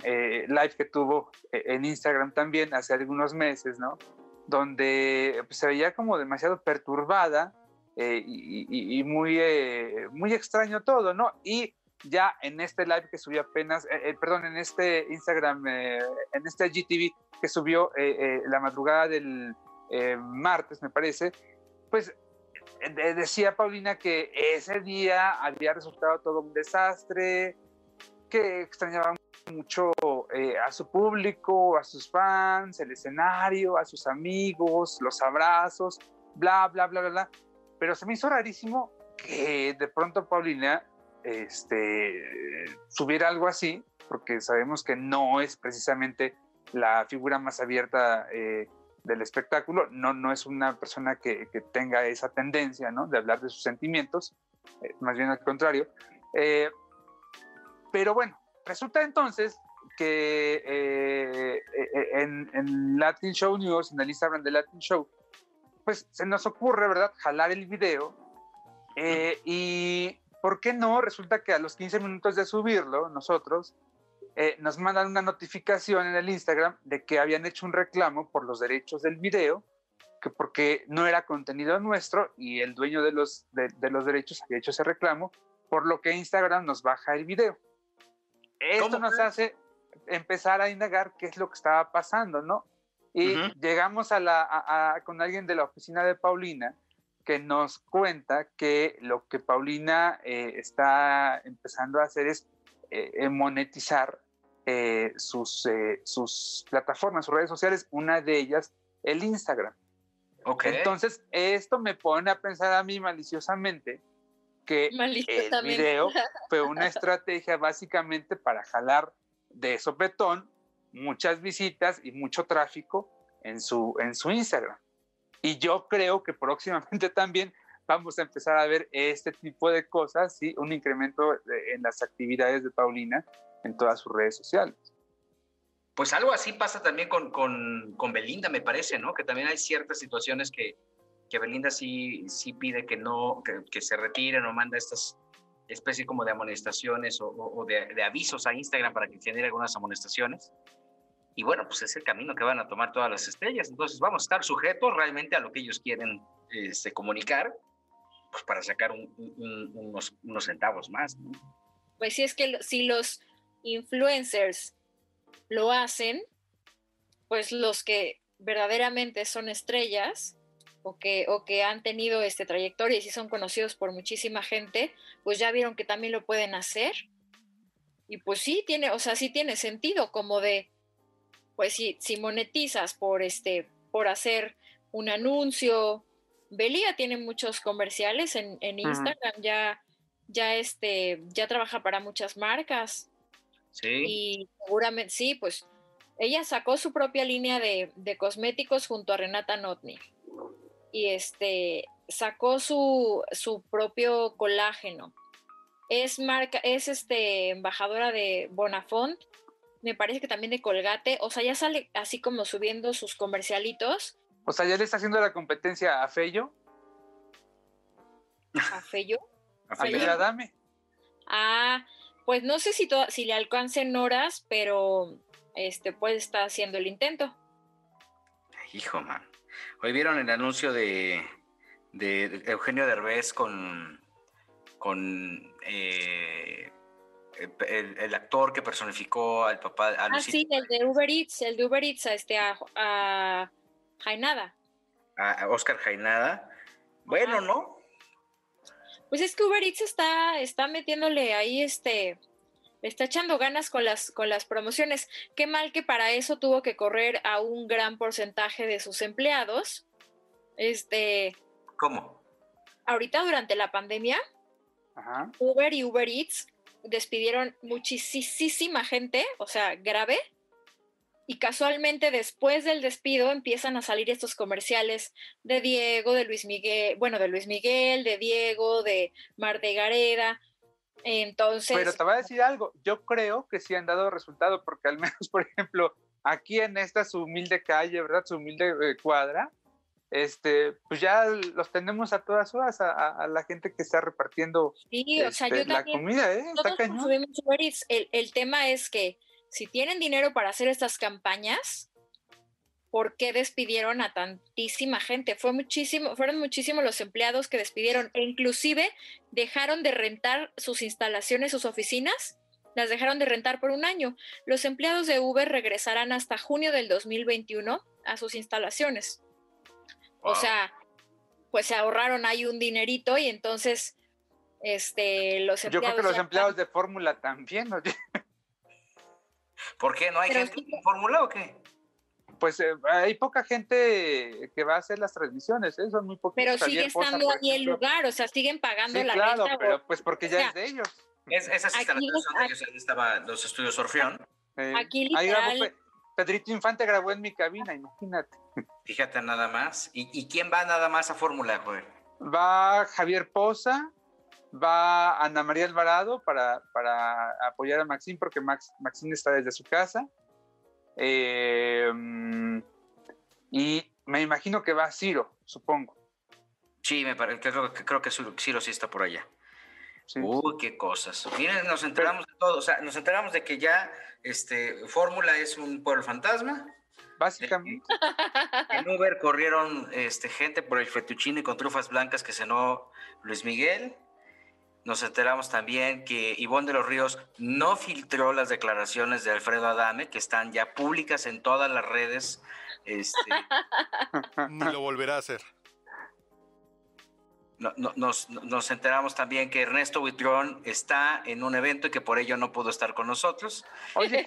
live que tuvo en Instagram también hace algunos meses, ¿no? Donde pues, se veía como demasiado perturbada eh, y, muy, eh, muy extraño todo, ¿no? Y ya en este live que subió apenas, eh, perdón, en este Instagram, en este GTV que subió la madrugada del martes, me parece, pues decía Paulina que ese día había resultado todo un desastre, que extrañaba mucho eh, a su público, a sus fans, el escenario, a sus amigos, los abrazos, bla, bla, bla, bla, bla. Pero se me hizo rarísimo que de pronto Paulina este, subiera algo así, porque sabemos que no es precisamente la figura más abierta eh, del espectáculo, no, no es una persona que, que, tenga esa tendencia ¿no? de hablar de sus sentimientos, eh, más bien al contrario. pero bueno, resulta entonces que eh, eh, en, Latin Show News, en el Instagram de Latin Show, pues se nos ocurre, ¿verdad?, jalar el video. Eh, y, ¿por qué no? Resulta que a los 15 minutos de subirlo, nosotros, nos mandan una notificación en el Instagram de que habían hecho un reclamo por los derechos del video, que porque no era contenido nuestro y el dueño de los, de los derechos había hecho ese reclamo, por lo que Instagram nos baja el video. Esto nos hace empezar a indagar qué es lo que estaba pasando, ¿no? Y llegamos a la, con alguien de la oficina de Paulina que nos cuenta que lo que Paulina eh, está empezando a hacer es eh, monetizar eh, sus, sus plataformas, sus redes sociales, una de ellas el Instagram. Okay. Entonces, esto me pone a pensar a mí maliciosamente que el video fue una estrategia básicamente para jalar de sopetón muchas visitas y mucho tráfico en su, en su Instagram. Y yo creo que próximamente también vamos a empezar a ver este tipo de cosas, ¿sí? un incremento en las actividades de Paulina en todas sus redes sociales. Pues algo así pasa también con, con, con Belinda, me parece, ¿no? Que también hay ciertas situaciones que, que Belinda sí, sí pide que no, que, que se retiren o manda estas especies como de amonestaciones o, o de, de, avisos a Instagram para que genere algunas amonestaciones. Y bueno, pues es el camino que van a tomar todas las estrellas. Entonces vamos a estar sujetos realmente a lo que ellos quieren este, comunicar, pues para sacar un, un, unos, unos, centavos más. ¿no? Pues sí, es que si los influencers lo hacen, pues los que verdaderamente son estrellas o que, o que han tenido este trayectoria y si son conocidos por muchísima gente, pues ya vieron que también lo pueden hacer. Y pues sí tiene, o sea, sí tiene sentido como de, pues si, si monetizas por este, por hacer un anuncio. Belia tiene muchos comerciales en, en Instagram, ya, ya este, ya trabaja para muchas marcas. Sí. Y seguramente, sí, pues ella sacó su propia línea de, de cosméticos junto a Renata Notni. Y este sacó su, su propio colágeno. Es marca, es este embajadora de Bonafont, me parece que también de Colgate, o sea, ya sale así como subiendo sus comercialitos. O sea, ya le está haciendo la competencia a Fello. ¿A Fello? a Fello Dame. Ah, pues no sé si, to si le alcancen horas, pero este pues está haciendo el intento. Hijo, man. Hoy vieron el anuncio de, de Eugenio Derbez con, con eh, el, el, actor que personificó al papá. A ah, sí, el de Uber Eats, el de Uber Eats a, este, a, a Jainada. A Oscar Jainada. Bueno, ah. ¿no? Pues es que Uber Eats está, está metiéndole ahí este, está echando ganas con las, con las promociones. Qué mal que para eso tuvo que correr a un gran porcentaje de sus empleados. Este. ¿Cómo? Ahorita durante la pandemia, Ajá. Uber y Uber Eats despidieron muchísima gente, o sea, grave. Y casualmente después del despido empiezan a salir estos comerciales de Diego, de Luis Miguel, bueno, de Luis Miguel, de Diego, de Marta Gareda. Entonces. Pero te voy a decir algo, yo creo que sí han dado resultado, porque al menos, por ejemplo, aquí en esta su humilde calle, ¿verdad? Su humilde eh, cuadra, este, pues ya los tenemos a todas horas a, a la gente que está repartiendo sí, o sea, este, yo la también, comida, ¿eh? Está cañón. El, el tema es que si tienen dinero para hacer estas campañas, ¿por qué despidieron a tantísima gente? Fue muchísimo, fueron muchísimos los empleados que despidieron e inclusive dejaron de rentar sus instalaciones, sus oficinas, las dejaron de rentar por un año. Los empleados de Uber regresarán hasta junio del 2021 a sus instalaciones. Wow. O sea, pues se ahorraron ahí un dinerito y entonces este, los empleados... Yo creo que los empleados están... de fórmula también, ¿no? ¿Por qué? ¿No hay Pero gente sí. en fórmula o qué? Pues eh, hay poca gente que va a hacer las transmisiones, ¿eh? son muy pocos. Pero sigue estando ahí el lugar, o sea, siguen pagando sí, la claro, renta. pero pues porque ya o sea, es de ellos. Es, esas instalaciones son de ellos, ahí estaban los estudios Orfeón. Eh, aquí literal... Grabó, Pedrito Infante grabó en mi cabina, imagínate. Fíjate nada más. ¿Y, y quién va nada más a Fórmula, joder? Va Javier Poza, va Ana María Alvarado para, para apoyar a Maxine, porque Max, Maxine está desde su casa. Eh, y me imagino que va Ciro, supongo. Sí, me parece, creo, creo que Ciro sí está por allá. Sí. Uy, qué cosas. Miren, nos enteramos de todo. O sea, nos enteramos de que ya este, Fórmula es un pueblo fantasma. Básicamente. En Uber corrieron este, gente por el fettuccine con trufas blancas que cenó Luis Miguel. Nos enteramos también que Ivonne de los Ríos no filtró las declaraciones de Alfredo Adame, que están ya públicas en todas las redes. Este... Ni lo volverá a hacer. No, no, nos, nos, enteramos también que Ernesto Buitrón está en un evento y que por ello no pudo estar con nosotros. Oye,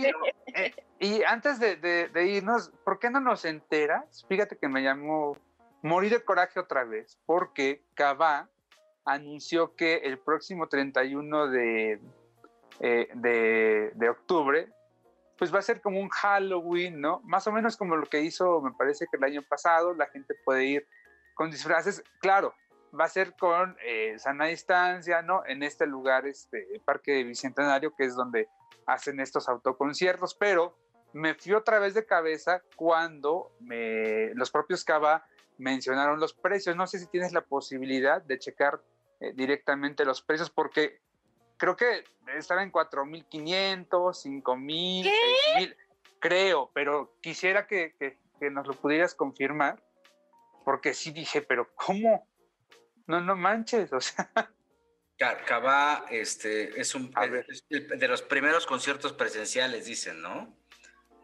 eh, y antes de, de, de, irnos, ¿por qué no nos enteras? Fíjate que me llamó morir de coraje otra vez, porque Cabá anunció que el próximo 31 de, eh, de, de, octubre, pues va a ser como un Halloween, ¿no? Más o menos como lo que hizo, me parece que el año pasado, la gente puede ir con disfraces, claro, va a ser con eh, sana distancia, ¿no? En este lugar, este Parque Bicentenario, que es donde hacen estos autoconciertos, pero me fui otra vez de cabeza cuando me, los propios Cava mencionaron los precios. No sé si tienes la posibilidad de checar eh, directamente los precios, porque creo que estaba en 4.500, 5.000, 6.000, creo, pero quisiera que, que, que nos lo pudieras confirmar, porque sí dije, pero ¿cómo? No, no manches, o sea. Cabá, este, es un es de los primeros conciertos presenciales, dicen, ¿no?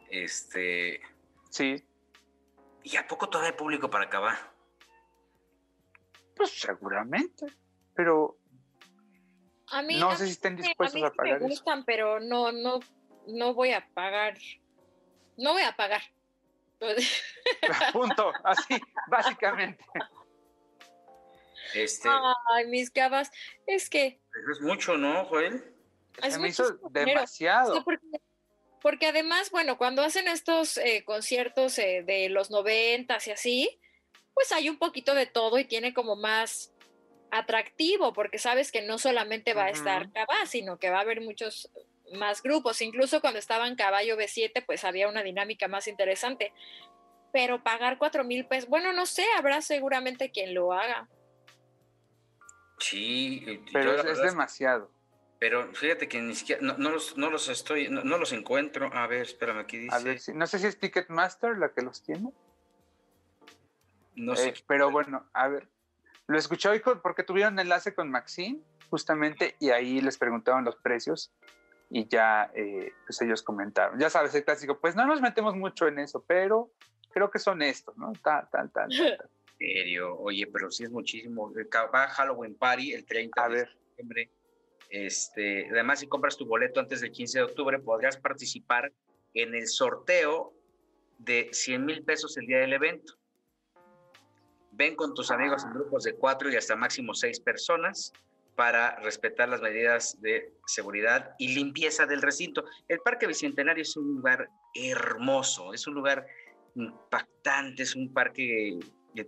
Este. Sí. ¿Y a poco todavía hay público para Cabá? Pues seguramente, pero. A mí, no sé si estén dispuestos a, pagar. Me gustan, pero no, no, no voy a pagar. No voy a pagar. Punto, así, básicamente. Este, Ay, mis cabas, es que... Es mucho, ¿no, Joel? Se me hizo demasiado. porque, porque, además, bueno, cuando hacen estos eh, conciertos eh, de los noventas y así, pues hay un poquito de todo y tiene como más atractivo, porque sabes que no solamente va a estar Cabá, sino que va a haber muchos más grupos. Incluso cuando estaba en Caballo B7, pues había una dinámica más interesante. Pero pagar cuatro mil pesos, bueno, no sé, habrá seguramente quien lo haga. Sí, pero es, demasiado. Pero fíjate que ni siquiera, no, los, no los estoy, no, los encuentro. A ver, espérame, aquí dice. A ver, no sé si es Ticketmaster la que los tiene. No sé. Eh, pero bueno, a ver, lo escuché hoy porque tuvieron enlace con Maxine, justamente, y ahí les preguntaban los precios y ya eh, pues ellos comentaron. Ya sabes, el clásico, pues no nos metemos mucho en eso, pero creo que son estos, ¿no? Tal, tal, tal, tal. serio? Oye, pero sí es muchísimo. Va Halloween Party el 30 de septiembre. Este, además, si compras tu boleto antes del 15 de octubre, podrías participar en el sorteo de 100 mil pesos el día del evento. Ven con tus amigos en grupos de cuatro y hasta máximo seis personas para respetar las medidas de seguridad y limpieza del recinto. El Parque Bicentenario es un lugar hermoso, es un lugar impactante, es un parque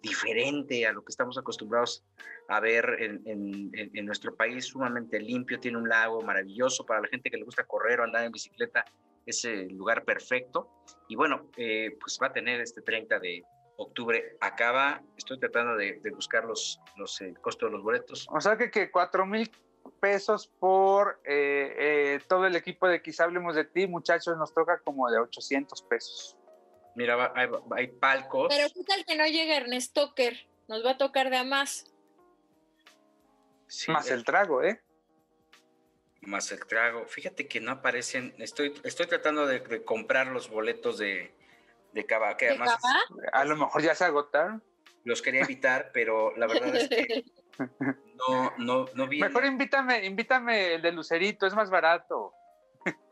diferente a lo que estamos acostumbrados a ver en, nuestro país, sumamente limpio, tiene un lago maravilloso para la gente que le gusta correr o andar en bicicleta, es el lugar perfecto. Y bueno, eh, pues va a tener este 30 de octubre. Acaba, estoy tratando de, buscar los, los eh, costos de los boletos. O sea que, que 4 mil pesos por eh, todo el equipo de Quizá Hablemos de Ti, muchachos, nos toca como de 800 pesos. Mira, hay, palcos. Pero qué tal que no llegue Ernest Toker, nos va a tocar de a más. más el trago, ¿eh? Más el trago. Fíjate que no aparecen. Estoy, estoy tratando de, comprar los boletos de, de Cava, que además. A lo mejor ya se agotaron. Los quería evitar, pero la verdad es que no, no, no vi. Mejor invítame, invítame el de Lucerito, es más barato.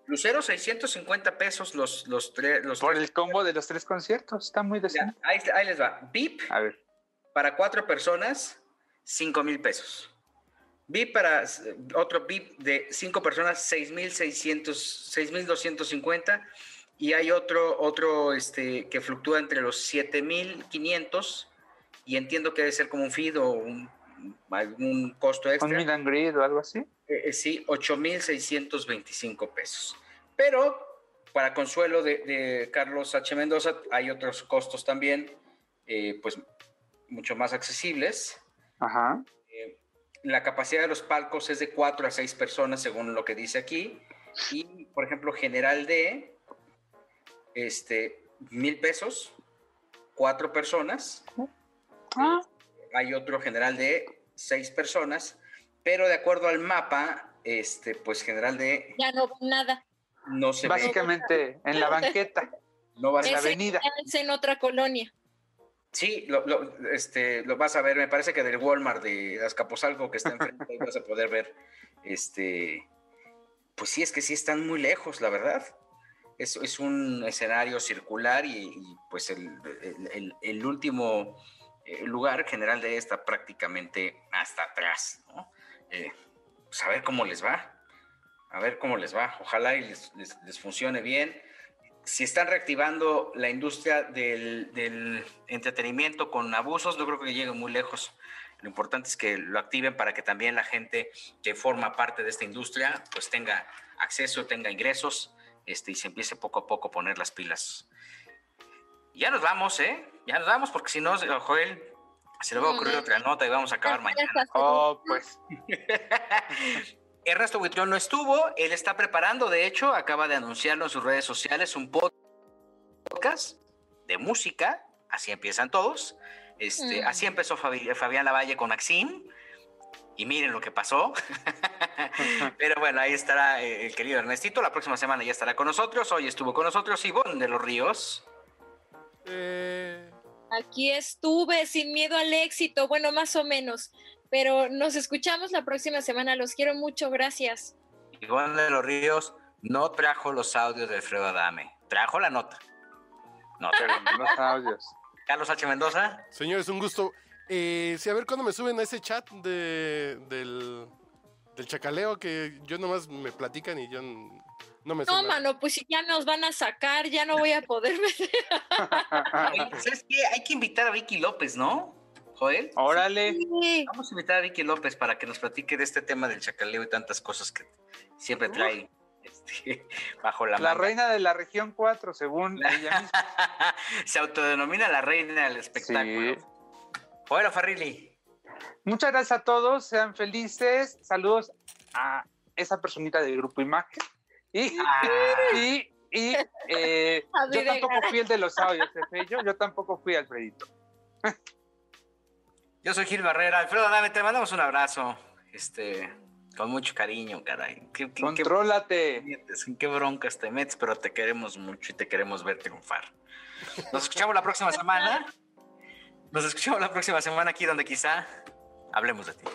Lucero, 650 pesos los, los tres. Los Por el combo de los tres conciertos, está muy decente. ahí, les va. VIP. A ver. Para cuatro personas, 5 mil pesos. VIP para otro VIP de cinco personas, 6,600, 6,250. Y hay otro, otro este, que fluctúa entre los 7,500 y entiendo que debe ser como un feed o un, algún costo extra. ¿Un meet and greet o algo así? Eh, eh, sí, 8,625 pesos. Pero para consuelo de, Carlos H. Mendoza, hay otros costos también, eh, pues mucho más accesibles. Ajá. la capacidad de los palcos es de 4 a 6 personas, según lo que dice aquí. Y, por ejemplo, general de este, mil pesos, cuatro personas. Ah. Hay otro general de seis personas pero de acuerdo al mapa, este, pues general de... Ya no nada. No se Básicamente en la banqueta, no vas en la avenida. Es en otra colonia. Sí, lo, este, lo vas a ver, me parece que del Walmart de Azcapotzalco que está enfrente, vas a poder ver, este, pues sí, es que sí están muy lejos, la verdad. Es, es un escenario circular y, pues el, el, último eh, lugar general de está prácticamente hasta atrás, ¿no? eh, pues a ver cómo les va, a ver cómo les va, ojalá y les, les, funcione bien. Si están reactivando la industria del, del, entretenimiento con abusos, no creo que lleguen muy lejos. Lo importante es que lo activen para que también la gente que forma parte de esta industria pues tenga acceso, tenga ingresos este, y se empiece poco a poco a poner las pilas. Ya nos vamos, ¿eh? Ya nos vamos porque si no, Joel, se le va a ocurrir otra nota y vamos a acabar mañana. Oh, pues. Ernesto Buitrón no estuvo, él está preparando, de hecho, acaba de anunciarlo en sus redes sociales, un podcast de música, así empiezan todos. Este, Mm. Así empezó Fabi- Fabián Lavalle con Axim, y miren lo que pasó. Pero bueno, ahí estará eh, el querido Ernestito, la próxima semana ya estará con nosotros, hoy estuvo con nosotros Ivonne de los Ríos. Eh, Aquí estuve sin miedo al éxito, bueno, más o menos. Pero nos escuchamos la próxima semana. Los quiero mucho, gracias. Ivonne de los Ríos no trajo los audios de Alfredo Adame, trajo la nota. Nota. Pero no los audios. Carlos H. Mendoza. señores, un gusto. Eh, sí, a ver cuándo me suben a ese chat de, del, del chacaleo que yo nomás me platican y yo no me No, mano, pues si ya nos van a sacar, ya no voy a poder meter. ¿Sabes qué? Hay que invitar a Vicky López, ¿no? Joel. Órale. Sí. Vamos a invitar a Vicky López para que nos platique de este tema del chacaleo y tantas cosas que siempre trae este, bajo la, La manga. reina de la región 4, según ella misma. Se autodenomina la reina del espectáculo. Sí. Joel Farrilli. Muchas gracias a todos, sean felices. Saludos a esa personita del grupo Imagen. Y, y, y, eh, yo tampoco fui el de los audios, ¿eh, yo, yo tampoco fui Alfredito. Yo soy Gil Barrera. Alfredo Adame, te mandamos un abrazo. Este, con mucho cariño, caray. ¿Qué, qué- qué- Contrólate. ¿En qué broncas te metes? Pero te queremos mucho y te queremos ver triunfar. Nos escuchamos la próxima semana. Nos escuchamos la próxima semana aquí donde quizá hablemos de ti.